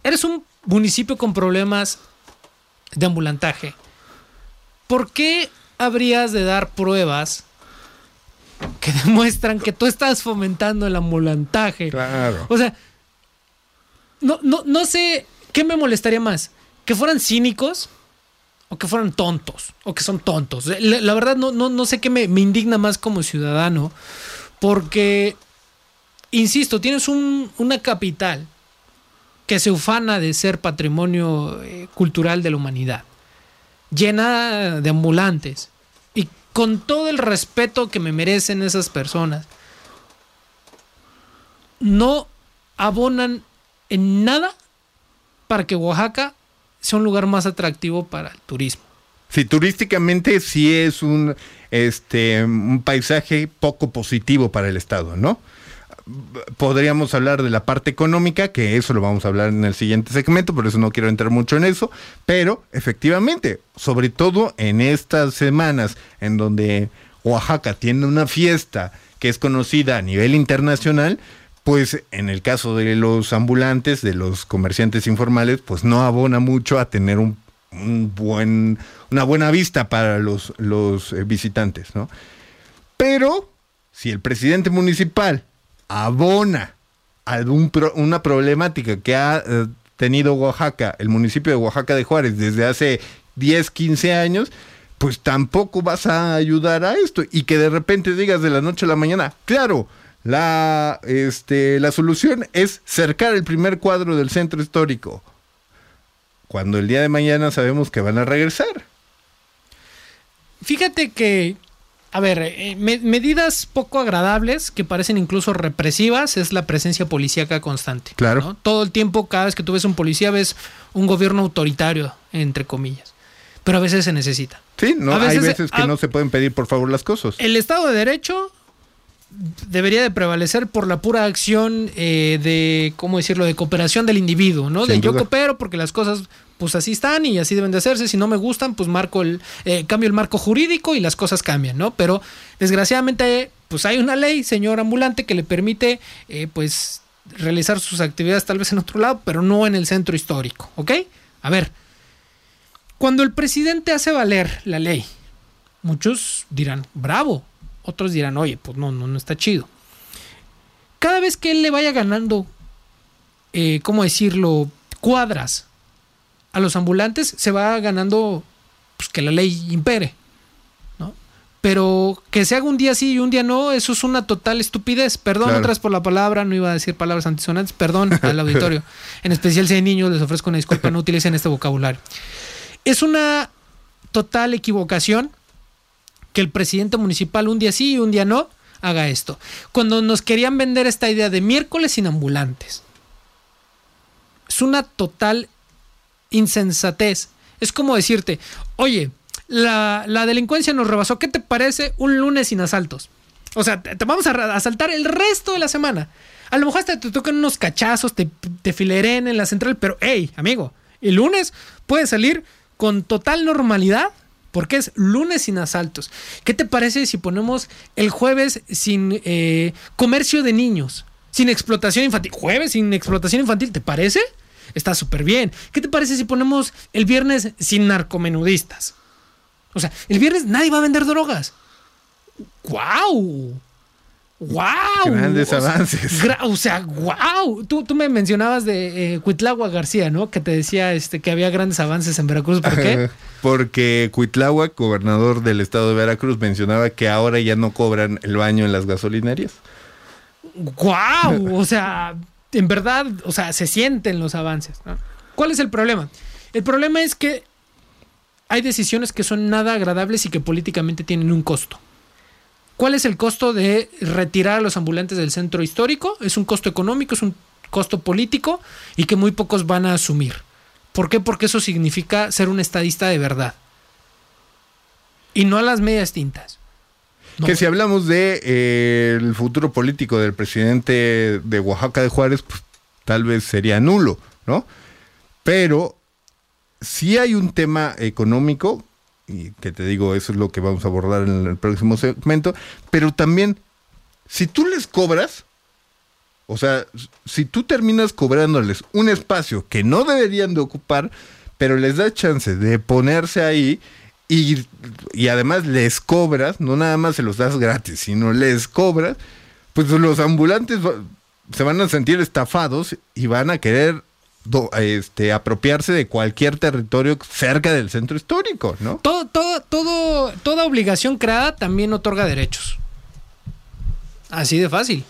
Eres un municipio con problemas de ambulantaje. ¿Por qué habrías de dar pruebas que demuestran que tú estás fomentando el ambulantaje? Claro. O sea, no, no, no sé qué me molestaría más. Que fueran cínicos o que fueran tontos. O que son tontos. La, verdad no, no, no sé qué me, indigna más como ciudadano. Porque, insisto, tienes un- una capital que se ufana de ser patrimonio eh, cultural de la humanidad. Llena de ambulantes. Y con todo el respeto que me merecen esas personas. No abonan en nada para que Oaxaca sea un lugar más atractivo para el turismo. Sí, turísticamente sí es un, este, un paisaje poco positivo para el Estado, ¿no? podríamos hablar de la parte económica, que eso lo vamos a hablar en el siguiente segmento, por eso no quiero entrar mucho en eso, pero efectivamente, sobre todo en estas semanas en donde Oaxaca tiene una fiesta que es conocida a nivel internacional, pues en el caso de los ambulantes, de los comerciantes informales, pues no abona mucho a tener un, un buen, una buena vista para los, los eh, visitantes, ¿no? Pero si el presidente municipal abona pro- una problemática que ha eh, tenido Oaxaca, el municipio de Oaxaca de Juárez, desde hace 10, 15 años, pues tampoco vas a ayudar a esto. Y que de repente digas de la noche a la mañana, claro, la, este, la solución es cercar el primer cuadro del centro histórico. Cuando el día de mañana sabemos que van a regresar. Fíjate que, a ver, eh, me- medidas poco agradables que parecen incluso represivas es la presencia policíaca constante. Claro. ¿no? Todo el tiempo, cada vez que tú ves un policía, ves un gobierno autoritario, entre comillas. Pero a veces se necesita. Sí, no, A hay veces- veces que a- no se pueden pedir por favor las cosas. El Estado de Derecho debería de prevalecer por la pura acción eh, de, ¿cómo decirlo?, de cooperación del individuo, ¿no? Sin de yo coopero porque las cosas, pues así están y así deben de hacerse. Si no me gustan, pues marco el, eh, cambio el marco jurídico y las cosas cambian, ¿no? Pero desgraciadamente, pues hay una ley, señor ambulante, que le permite, eh, pues, realizar sus actividades tal vez en otro lado, pero no en el centro histórico, ¿ok? A ver, cuando el presidente hace valer la ley, muchos dirán, bravo. Otros dirán, oye, pues no, no, no está chido. Cada vez que él le vaya ganando, eh, ¿cómo decirlo? Cuadras a los ambulantes, se va ganando pues, que la ley impere. ¿no? Pero que se haga un día sí y un día no, eso es una total estupidez. Perdón Claro. otra vez por la palabra, no iba a decir palabras antisonantes, perdón al auditorio. En especial si hay niños, les ofrezco una disculpa, no utilicen este vocabulario. Es una total equivocación que el presidente municipal un día sí y un día no haga esto. Cuando nos querían vender esta idea de miércoles sin ambulantes. Es una total insensatez. Es como decirte, oye, la, la delincuencia nos rebasó, ¿qué te parece un lunes sin asaltos? O sea, te, vamos a asaltar el resto de la semana. A lo mejor hasta te tocan unos cachazos, te, te fileren en la central, pero hey, amigo, el lunes puedes salir con total normalidad porque es lunes sin asaltos. ¿Qué te parece si ponemos el jueves sin eh, comercio de niños? Sin explotación infantil. Jueves sin explotación infantil, ¿te parece? Está súper bien. ¿Qué te parece si ponemos el viernes sin narcomenudistas? O sea, el viernes nadie va a vender drogas. ¡Guau! ¡Guau! Grandes O sea, avances. gra- o sea, ¡guau! Tú, tú me mencionabas de eh, Cuitlagua García, ¿no? Que te decía este, que había grandes avances en Veracruz. ¿Por qué? Porque Cuitláhuac, gobernador del estado de Veracruz, mencionaba que ahora ya no cobran el baño en las gasolinerías. ¡Guau! O sea, en verdad, o sea, se sienten los avances. ¿no? ¿Cuál es el problema? El problema es que hay decisiones que son nada agradables y que políticamente tienen un costo. ¿Cuál es el costo de retirar a los ambulantes del centro histórico? Es un costo económico, es un costo político y que muy pocos van a asumir. ¿Por qué? Porque eso significa ser un estadista de verdad. Y no a las medias tintas. Que si hablamos de eh, el futuro político del presidente de Oaxaca de Juárez, pues tal vez sería nulo, ¿no? Pero sí hay un tema económico, y que te digo, eso es lo que vamos a abordar en el próximo segmento, pero también, si tú les cobras, o sea, si tú terminas cobrándoles un espacio que no deberían de ocupar, pero les da chance de ponerse ahí y, y además les cobras, no nada más se los das gratis, sino les cobras, pues los ambulantes se van a sentir estafados y van a querer do- este, apropiarse de cualquier territorio cerca del centro histórico, ¿no? Todo, todo, todo, toda obligación creada también otorga derechos. Así de fácil.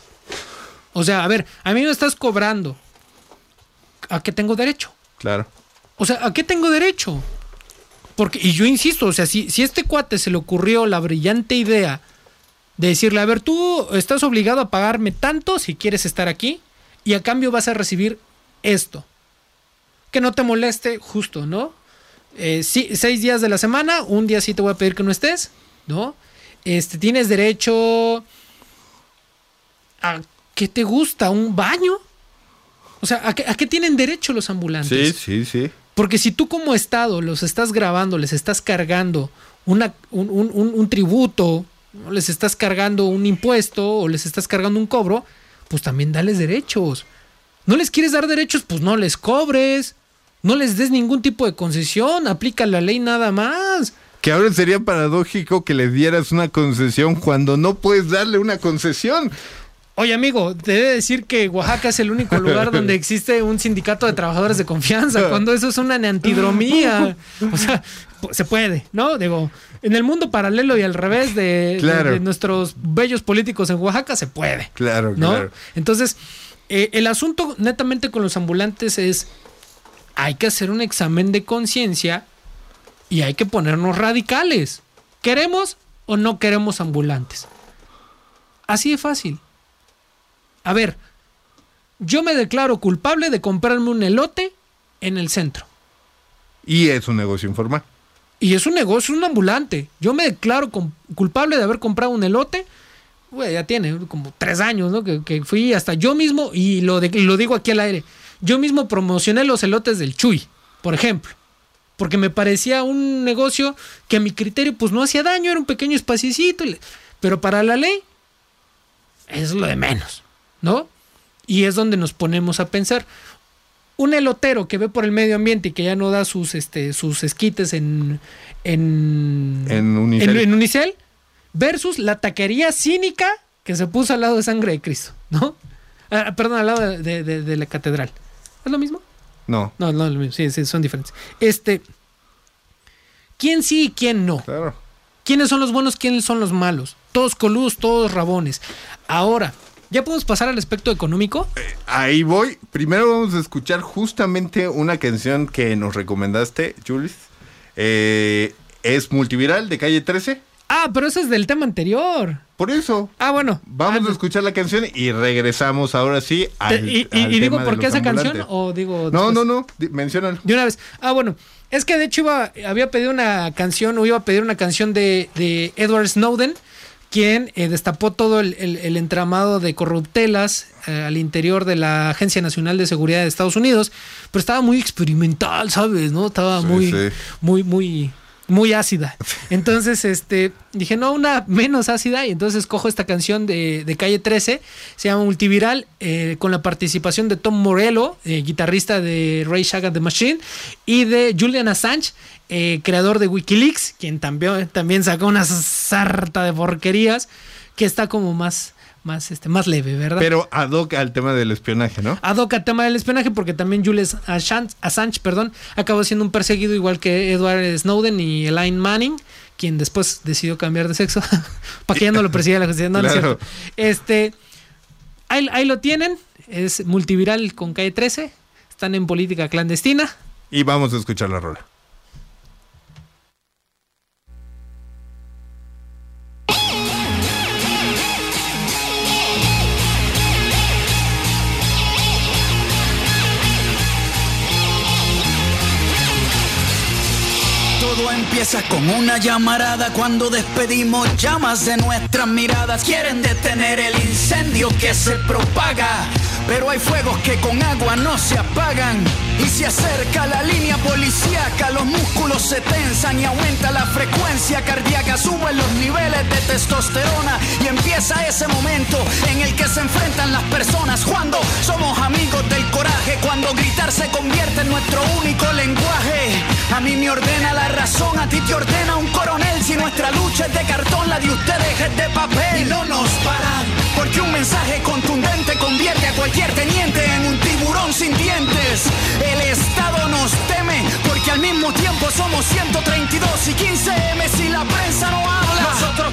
O sea, a ver, a mí me estás cobrando. ¿A qué tengo derecho? Claro. O sea, ¿a qué tengo derecho? Porque, y yo insisto, o sea, si, si a este cuate se le ocurrió la brillante idea de decirle, a ver, tú estás obligado a pagarme tanto si quieres estar aquí, y a cambio vas a recibir esto. Que no te moleste, justo, ¿no? Eh, sí, seis días de la semana, un día sí te voy a pedir que no estés, ¿no? Este, tienes derecho a ¿qué te gusta? ¿Un baño? O sea, ¿a qué, a qué tienen derecho los ambulantes? Sí, sí, sí. Porque si tú como Estado los estás grabando, les estás cargando una, un, un- un- un tributo, ¿no? les estás cargando un impuesto o les estás cargando un cobro, pues también dales derechos. No les quieres dar derechos, pues no les cobres. No les des ningún tipo de concesión, aplica la ley nada más. Que ahora sería paradójico que le dieras una concesión cuando no puedes darle una concesión. Oye, amigo, te he de decir que Oaxaca es el único lugar donde existe un sindicato de trabajadores de confianza, cuando eso es una antidromía. O sea, se puede, ¿no? Digo, en el mundo paralelo y al revés de, de- Claro. de nuestros bellos políticos en Oaxaca, se puede. Claro, ¿no? claro. Entonces, eh, el asunto netamente con los ambulantes es, hay que hacer un examen de conciencia y hay que ponernos radicales. ¿Queremos o no queremos ambulantes? Así de fácil. A ver, yo me declaro culpable de comprarme un elote en el centro. Y es un negocio informal. Y es un negocio, es un ambulante. Yo me declaro culpable de haber comprado un elote. Güey, ya tiene como tres años, ¿no? Que, que fui hasta yo mismo, y lo, de- lo digo aquí al aire, yo mismo promocioné los elotes del Chuy, por ejemplo. Porque me parecía un negocio que a mi criterio pues no hacía daño, era un pequeño espacicito. Pero para la ley es lo de menos, ¿no? Y es donde nos ponemos a pensar. Un elotero que ve por el medio ambiente y que ya no da sus, este, sus esquites en, en, En Unicel. en- en Unicel, versus la taquería cínica que se puso al lado de sangre de Cristo, ¿no? Ah, perdón, al lado de, de- de- de la catedral. ¿Es lo mismo? No. No, no es lo mismo. Sí, sí, son diferentes. Este. ¿Quién sí y quién no? Claro. ¿Quiénes son los buenos? ¿Quiénes son los malos? Todos coludos, todos rabones. Ahora, ¿ya podemos pasar al aspecto económico? Ahí voy. Primero vamos a escuchar justamente una canción que nos recomendaste, Julis. Eh, es multiviral de calle 13. Ah, pero ese es del tema anterior. Por eso. Ah, bueno. Vamos Ah, a escuchar la canción y regresamos ahora sí al. y, y- al y digo tema por qué esa canción o digo. No, después? no, no. Menciónalo. De una vez. Ah, bueno. Es que de hecho iba, había pedido una canción o iba a pedir una canción de, de Edward Snowden, quien eh, destapó todo el, el- el entramado de corruptelas eh, al interior de la Agencia Nacional de Seguridad de Estados Unidos. Pero estaba muy experimental, ¿sabes? ¿No? Estaba Sí, muy, sí. muy, muy, muy ácida. Entonces, este, dije, no, una menos ácida. Y entonces cojo esta canción de, de Calle 13, se llama Multiviral, eh, con la participación de Tom Morello, eh, guitarrista de Ray Shagat the Machine, y de Julian Assange, eh, creador de Wikileaks, quien también, también sacó una sarta de porquerías, que está como más, más, este, más leve, ¿verdad? Pero ad hoc al tema del espionaje, ¿no? ad hoc al tema del espionaje porque también Julian Assange, Assange, perdón, acabó siendo un perseguido igual que Edward Snowden y Elaine Manning, quien después decidió cambiar de sexo para que ya no lo persiga la justicia. No, no es Claro. cierto. Este, ahí, ahí lo tienen, es multiviral con calle 13, están en política clandestina. Y vamos a escuchar la rola. Empieza con una llamarada cuando despedimos llamas de nuestras miradas. Quieren detener el incendio que se propaga, pero hay fuegos que con agua no se apagan. Y se acerca la línea policíaca, los músculos se tensan y aumenta la frecuencia cardíaca, suben los niveles de testosterona y empieza ese momento en el que se enfrentan las personas cuando somos amigos del coraje, cuando gritar se convierte en nuestro único lenguaje. A mí me ordena la razón, a ti te ordena un coronel. Si nuestra lucha es de cartón, la de ustedes es de papel. Y no nos paran, porque un mensaje contundente convierte a cualquier teniente en un tiburón sin dientes. El Estado nos teme, porque al mismo tiempo somos 132 y 15 M si la prensa no habla. Nosotros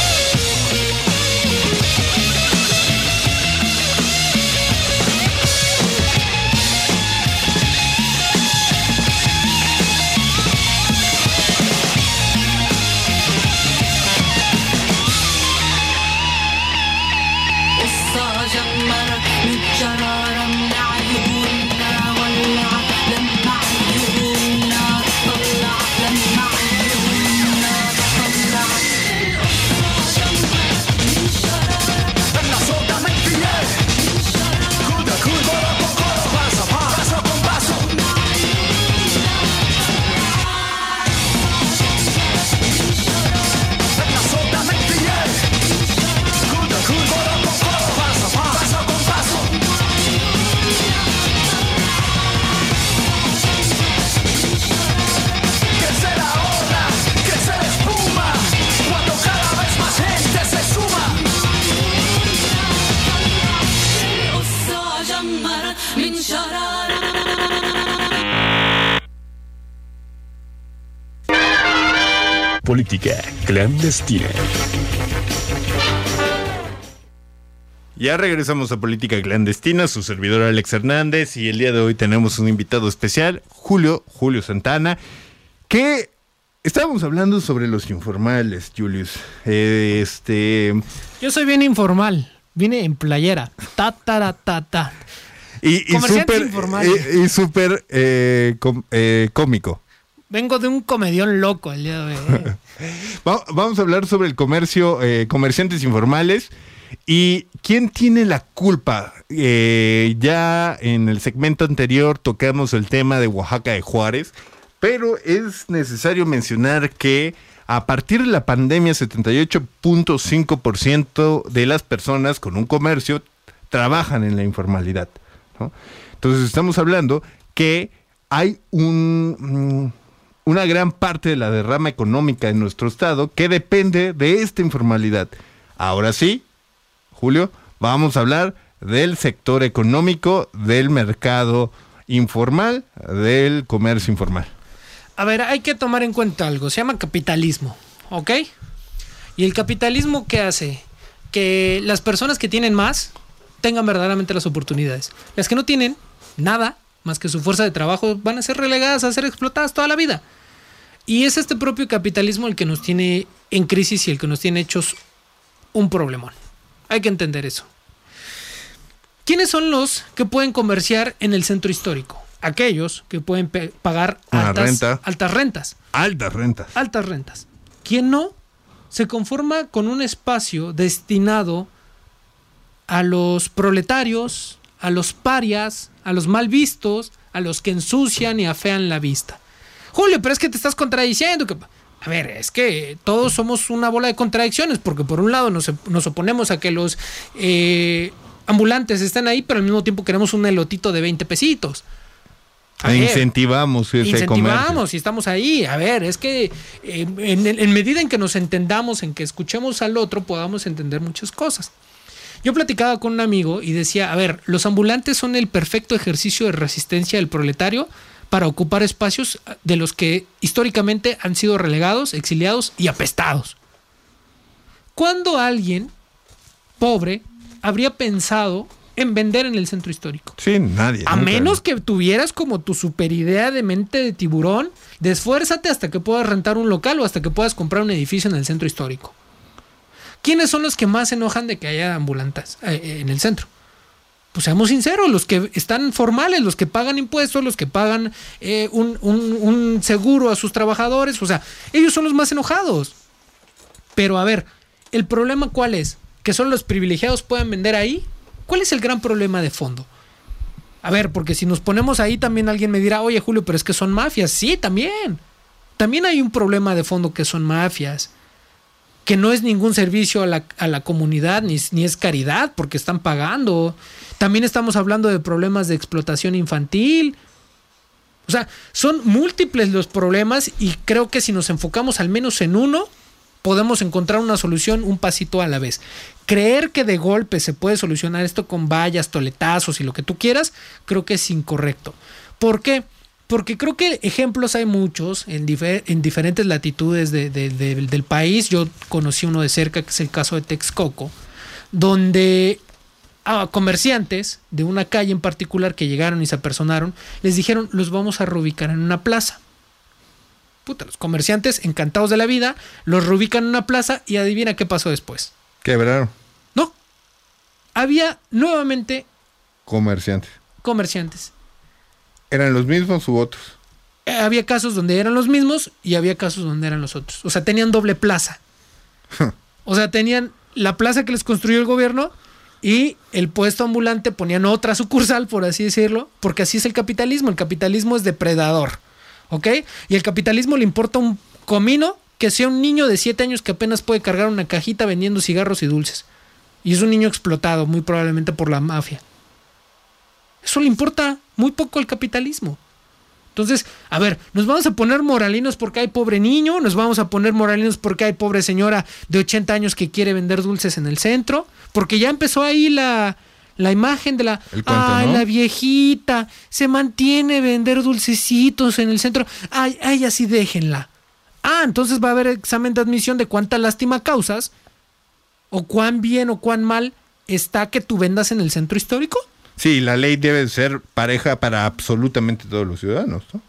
Clandestina. Ya regresamos a Política Clandestina, su servidor Alex Hernández y el día de hoy tenemos un invitado especial, Julio, Julio Santana, que estábamos hablando sobre los informales, Julius. Eh, este Yo soy bien informal. Vine en playera. Ta, ta, ta, ta. y, y súper informales. y- y súper eh, com- eh, cómico. Vengo de un comedión loco el día de hoy. ¿eh? Va- vamos a hablar sobre el comercio, eh, comerciantes informales y quién tiene la culpa. Eh, ya en el segmento anterior tocamos el tema de Oaxaca de Juárez, pero es necesario mencionar que a partir de la pandemia 78.5% de las personas con un comercio trabajan en la informalidad. Entonces estamos hablando que hay un, mm, una gran parte de la derrama económica en nuestro estado que depende de esta informalidad. Ahora sí, Julio, vamos a hablar del sector económico, del mercado informal, del comercio informal. A ver, hay que tomar en cuenta algo. Se llama capitalismo, ¿ok? Y el capitalismo, ¿qué hace? Que las personas que tienen más tengan verdaderamente las oportunidades. Las que no tienen nada más que su fuerza de trabajo van a ser relegadas a ser explotadas toda la vida. Y es este propio capitalismo el que nos tiene en crisis y el que nos tiene hechos un problemón. Hay que entender eso. ¿Quiénes son los que pueden comerciar en el centro histórico? Aquellos que pueden pagar altas, renta. altas rentas. Altas rentas. Altas rentas. ¿Quién no? Se conforma con un espacio destinado a los proletarios, a los parias, a los mal vistos, a los que ensucian y afean la vista. Julio, pero es que te estás contradiciendo. Que... A ver, es que todos somos una bola de contradicciones, porque por un lado nos, nos oponemos a que los eh, ambulantes estén ahí, pero al mismo tiempo queremos un elotito de 20 pesitos. A E ver, incentivamos ese comercio. incentivamos y estamos ahí. A ver, es que eh, en, en medida en que nos entendamos, en que escuchemos al otro, podamos entender muchas cosas. Yo platicaba con un amigo y decía, a ver, los ambulantes son el perfecto ejercicio de resistencia del proletario para ocupar espacios de los que históricamente han sido relegados, exiliados y apestados. ¿Cuándo alguien pobre habría pensado en vender en el centro histórico? Sí, nadie. A nunca. menos que tuvieras como tu superidea de mente de tiburón, de esfuérzate hasta que puedas rentar un local o hasta que puedas comprar un edificio en el centro histórico. ¿Quiénes son los que más se enojan de que haya ambulantes eh, eh, en el centro? Pues seamos sinceros, los que están formales, los que pagan impuestos, los que pagan eh, un, un- seguro a sus trabajadores, o sea, ellos son los más enojados. Pero a ver, ¿el problema cuál es? ¿Que solo los privilegiados pueden vender ahí? ¿Cuál es el gran problema de fondo? A ver, porque si nos ponemos ahí también alguien me dirá, oye Julio, pero es que son mafias. Sí, también. También hay un problema de fondo que son mafias. Que no es ningún servicio a la, a la comunidad, ni, ni es caridad, porque están pagando. También estamos hablando de problemas de explotación infantil. O sea, son múltiples los problemas y creo que si nos enfocamos al menos en uno, podemos encontrar una solución un pasito a la vez. Creer que de golpe se puede solucionar esto con vallas, toletazos y lo que tú quieras, creo que es incorrecto. ¿Por qué? Porque creo que ejemplos hay muchos en, difer- en diferentes latitudes de- de- de- del país. Yo conocí uno de cerca, que es el caso de Texcoco, donde a comerciantes de una calle en particular que llegaron y se apersonaron, les dijeron, los vamos a reubicar en una plaza. Puta, los comerciantes encantados de la vida, los reubican en una plaza y adivina qué pasó después. Quebraron. No. Había nuevamente Comerciantes. comerciantes. ¿Eran los mismos u otros? Eh, Había casos donde eran los mismos y había casos donde eran los otros. O sea, tenían doble plaza. O sea, tenían la plaza que les construyó el gobierno y el puesto ambulante ponían otra sucursal, por así decirlo, porque así es el capitalismo. El capitalismo es depredador. ¿Ok? Y el capitalismo le importa un comino que sea un niño de 7 años que apenas puede cargar una cajita vendiendo cigarros y dulces. Y es un niño explotado, muy probablemente por la mafia. Eso le importa muy poco al capitalismo. Entonces, a ver, nos vamos a poner moralinos porque hay pobre niño, nos vamos a poner moralinos porque hay pobre señora de 80 años que quiere vender dulces en el centro, porque ya empezó ahí la, la imagen de la, El cuento, ay, ¿no? la viejita, se mantiene vender dulcecitos en el centro, ay, ay, así déjenla. Ah, entonces va a haber examen de admisión de cuánta lástima causas, o cuán bien o cuán mal está que tú vendas en el centro histórico. Sí, la ley debe ser pareja para absolutamente todos los ciudadanos, ¿no?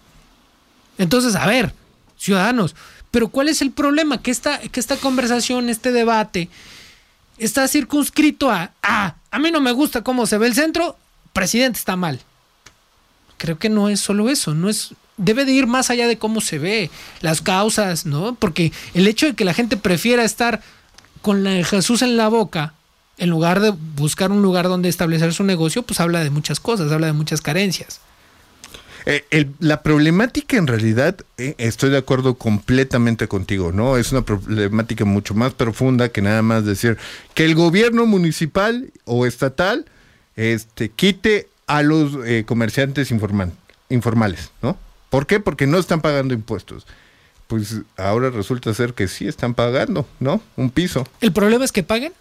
Entonces, a ver, ciudadanos, pero ¿cuál es el problema? Que esta, que esta conversación, este debate, está circunscrito a, ah, a mí no me gusta cómo se ve el centro, presidente está mal. Creo que no es solo eso, no es debe de ir más allá de cómo se ve, las causas, ¿no? Porque el hecho de que la gente prefiera estar con la de Jesús en la boca en lugar de buscar un lugar donde establecer su negocio, pues habla de muchas cosas, habla de muchas carencias. Eh, el- la problemática en realidad, eh, estoy de acuerdo completamente contigo, ¿no? Es una problemática mucho más profunda que nada más decir que el gobierno municipal o estatal este, quite a los eh, comerciantes informal- informales, ¿no? ¿Por qué? Porque no están pagando impuestos. Pues ahora resulta ser que sí están pagando, ¿no? Un piso. El problema es que paguen.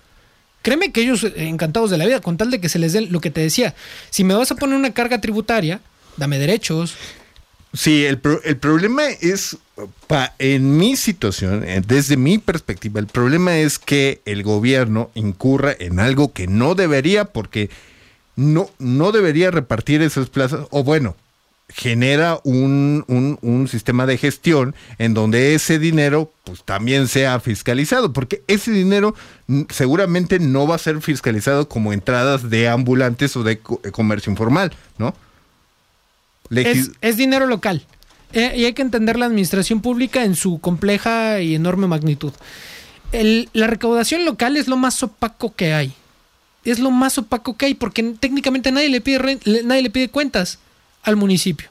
Créeme que ellos eh, encantados de la vida, con tal de que se les dé lo que te decía. Si me vas a poner una carga tributaria, dame derechos. Sí, el, el problema es, pa- en mi situación, eh, desde mi perspectiva, el problema es que el gobierno incurra en algo que no debería porque no, no debería repartir esas plazas, o bueno, genera un, un- sistema de gestión en donde ese dinero pues también sea fiscalizado, porque ese dinero seguramente no va a ser fiscalizado como entradas de ambulantes o de eh, comercio informal, ¿no? Es, es dinero local. Eh, y hay que entender la administración pública en su compleja y enorme magnitud. El- la recaudación local es lo más opaco que hay. Es lo más opaco que hay porque técnicamente nadie le pide, nadie le pide cuentas al municipio.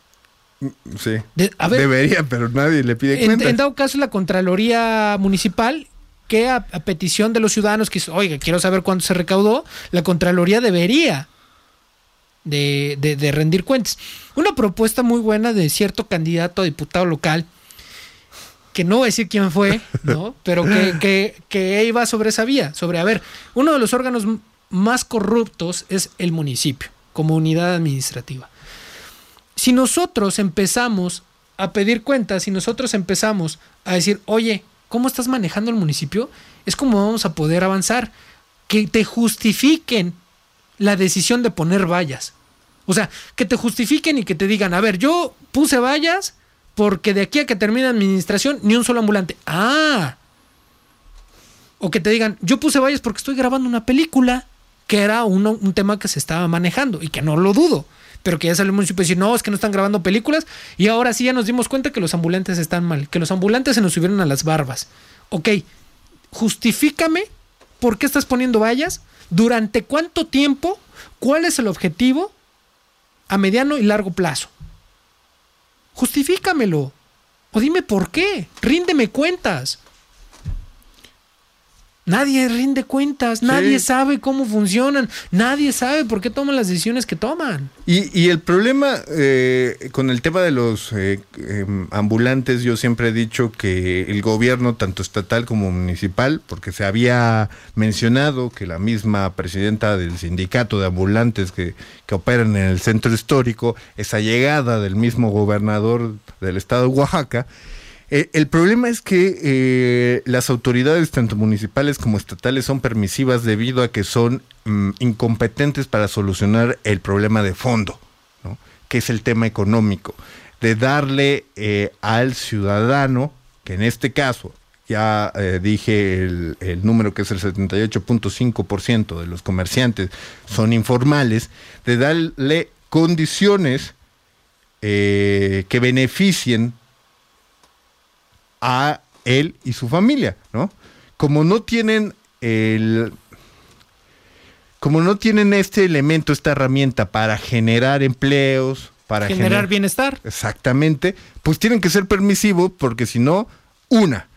Sí. De- a ver, Debería, pero nadie le pide En, cuenta. en dado caso, la Contraloría Municipal, que a, a petición de los ciudadanos que oiga, quiero saber cuánto se recaudó, la Contraloría debería de, de- de rendir cuentas. Una propuesta muy buena de cierto candidato a diputado local, que no voy a decir quién fue, ¿no? Pero que, que, que iba sobre esa vía, sobre, a ver, uno de los órganos más corruptos es el municipio, como unidad administrativa. Si nosotros empezamos a pedir cuentas, si nosotros empezamos a decir, oye, ¿cómo estás manejando el municipio? Es como vamos a poder avanzar. Que te justifiquen la decisión de poner vallas. O sea, que te justifiquen y que te digan, a ver, yo puse vallas porque de aquí a que termine la administración, ni un solo ambulante. Ah. O que te digan, yo puse vallas porque estoy grabando una película, que era un tema que se estaba manejando y que no lo dudo. Pero que ya salió el municipio y decir, no, es que no están grabando películas. Y ahora sí ya nos dimos cuenta que los ambulantes están mal, que los ambulantes se nos subieron a las barbas. Ok, justifícame por qué estás poniendo vallas, durante cuánto tiempo, cuál es el objetivo a mediano y largo plazo. Justifícamelo. O dime por qué. Ríndeme cuentas. Nadie rinde cuentas, nadie sabe cómo funcionan, nadie sabe por qué toman las decisiones que toman. Y, y el problema eh, con el tema de los eh, em, ambulantes, yo siempre he dicho que el gobierno, tanto estatal como municipal, porque se había mencionado que la misma presidenta del sindicato de ambulantes que, que operan en el centro histórico es allegada del mismo gobernador del estado de Oaxaca, eh, el problema es que eh, las autoridades, tanto municipales como estatales, son permisivas debido a que son mm, incompetentes para solucionar el problema de fondo, ¿no? que es el tema económico, de darle eh, al ciudadano, que en este caso ya dije el, número que es el 78.5% de los comerciantes son informales, de darle condiciones que beneficien a él y su familia, ¿no? Como no tienen el como no tienen este elemento, esta herramienta para generar empleos, para Generar gener- bienestar. Exactamente, pues tienen que ser permisivos porque si no, una,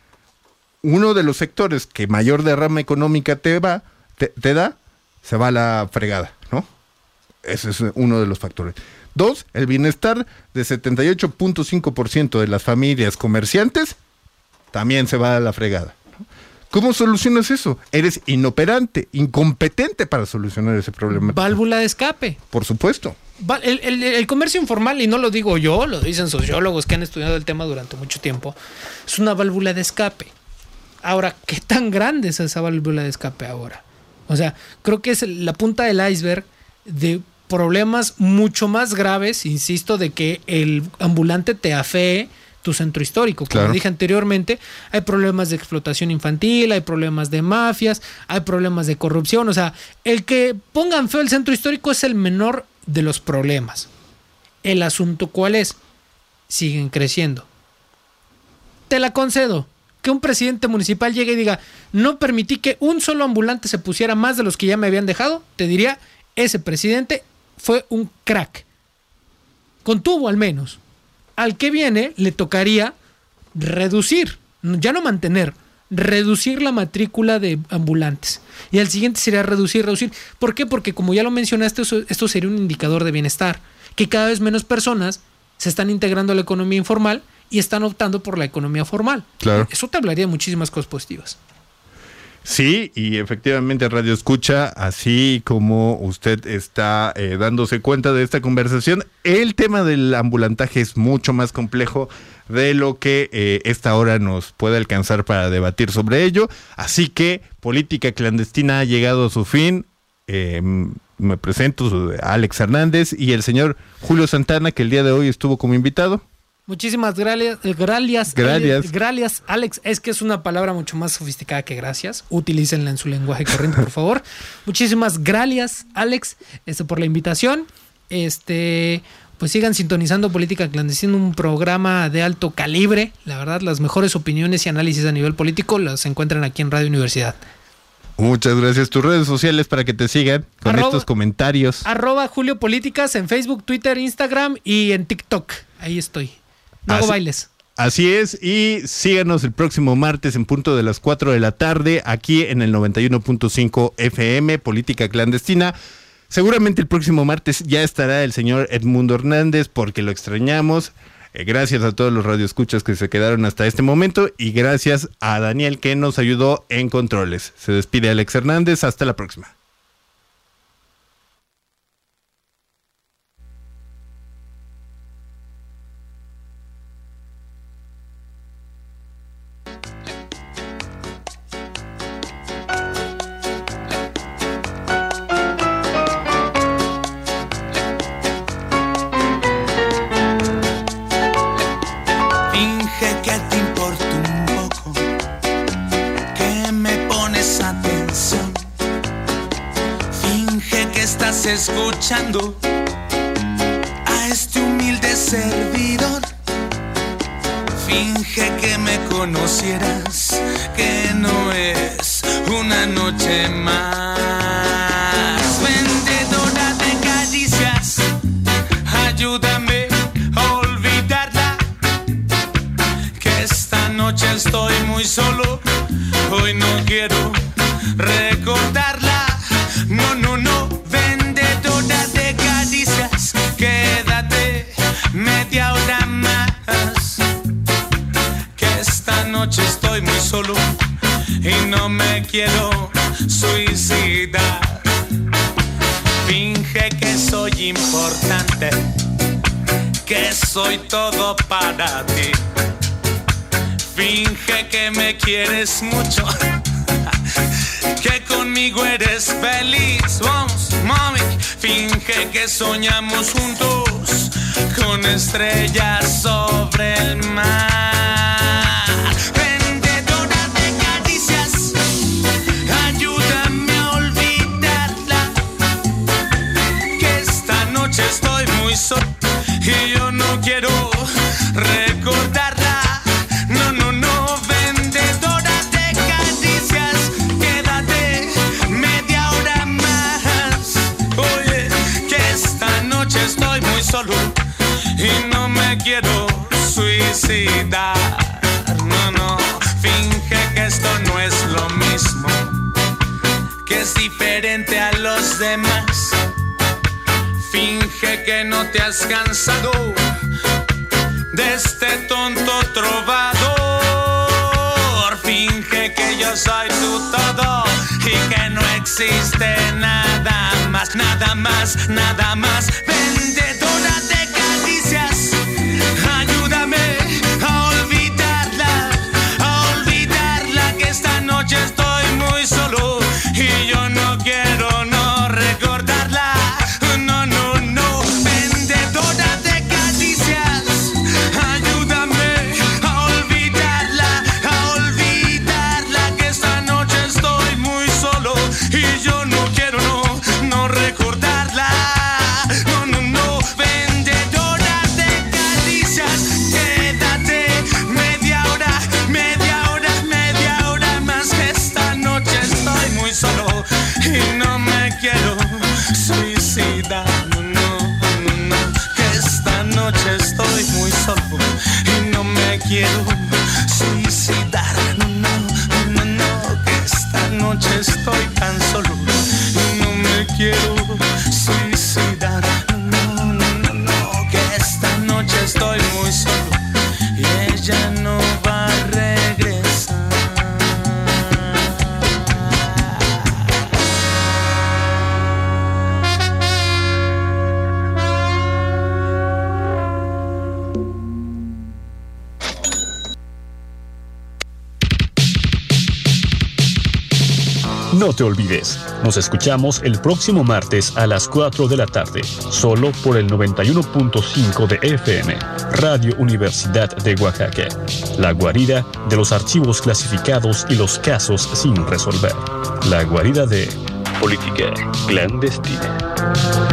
uno de los sectores que mayor derrama económica te va, te, te da, se va a la fregada, ¿no? Ese es uno de los factores. Dos, el bienestar de 78.5% de las familias comerciantes también se va a la fregada. ¿Cómo solucionas eso? Eres inoperante, incompetente para solucionar ese problema. Válvula de escape. Por supuesto. El- el comercio informal, y no lo digo yo, lo dicen sociólogos que han estudiado el tema durante mucho tiempo, es una válvula de escape. Ahora, ¿qué tan grande es esa válvula de escape ahora? O sea, creo que es la punta del iceberg de problemas mucho más graves, insisto, de que el ambulante te afee tu centro histórico. Como Claro. dije anteriormente, hay problemas de explotación infantil, hay problemas de mafias, hay problemas de corrupción. O sea, el que pongan feo el centro histórico es el menor de los problemas. El asunto cuál es? Siguen creciendo. Te la concedo. Que un presidente municipal llegue y diga, no permití que un solo ambulante se pusiera más de los que ya me habían dejado, te diría, ese presidente fue un crack. Contuvo al menos. Al que viene le tocaría reducir, ya no mantener, reducir la matrícula de ambulantes. Y al siguiente sería reducir, reducir. ¿Por qué? Porque como ya lo mencionaste, esto sería un indicador de bienestar. Que cada vez menos personas se están integrando a la economía informal y están optando por la economía formal. Claro. Eso te hablaría de muchísimas cosas positivas. Sí, y efectivamente Radio Escucha, así como usted está eh, dándose cuenta de esta conversación, el tema del ambulantaje es mucho más complejo de lo que eh, esta hora nos puede alcanzar para debatir sobre ello. Así que Política Clandestina ha llegado a su fin. Eh, me presento, Alex Hernández y el señor Julio Santana, que el día de hoy estuvo como invitado. Muchísimas gracias, gracias, Gracias. Alex, gracias, Alex. Es que es una palabra mucho más sofisticada que gracias. Utilícenla en su lenguaje corriente, por favor. Muchísimas gracias, Alex, este, por la invitación. Este, pues sigan sintonizando Política Clandestina, un programa de alto calibre. La verdad, las mejores opiniones y análisis a nivel político las encuentran aquí en Radio Universidad. Muchas gracias. Tus redes sociales para que te sigan con Arroba- estos comentarios. Arroba Julio Políticas en Facebook, Twitter, Instagram y en TikTok. Ahí estoy. No hago Así- bailes. Así es, y síganos el próximo martes en punto de las 4 de la tarde aquí en el 91.5 FM, Política Clandestina. Seguramente el próximo martes ya estará el señor Edmundo Hernández porque lo extrañamos. Eh, gracias a todos los radioescuchas que se quedaron hasta este momento y gracias a Daniel que nos ayudó en controles. Se despide Alex Hernández. Hasta la próxima. Escuchando a este humilde servidor. Finge que me conocieras, que no es una noche más. Vendedora de caricias, ayúdame a olvidarla que esta noche estoy muy solo. Hoy no quiero quiero suicidar. Finge que soy importante, que soy todo para ti. Finge que me quieres mucho, que conmigo eres feliz. Vamos, mami, finge que soñamos juntos con estrellas sobre el mar. Y yo no quiero recordarla. No, no, no, vendedora de caricias, quédate media hora más. Oye, que esta noche estoy muy solo y no me quiero suicidar. No, no, finge que esto no es lo mismo, que es diferente a los demás. Que no te has cansado de este tonto trovador. Finge que yo soy tu todo y que no existe nada más, nada más, nada más. Vendedora olvides, nos escuchamos el próximo martes a las 4 de la tarde, solo por el 91.5 de FM, Radio Universidad de Oaxaca, la guarida de los archivos clasificados y los casos sin resolver, la guarida de política clandestina.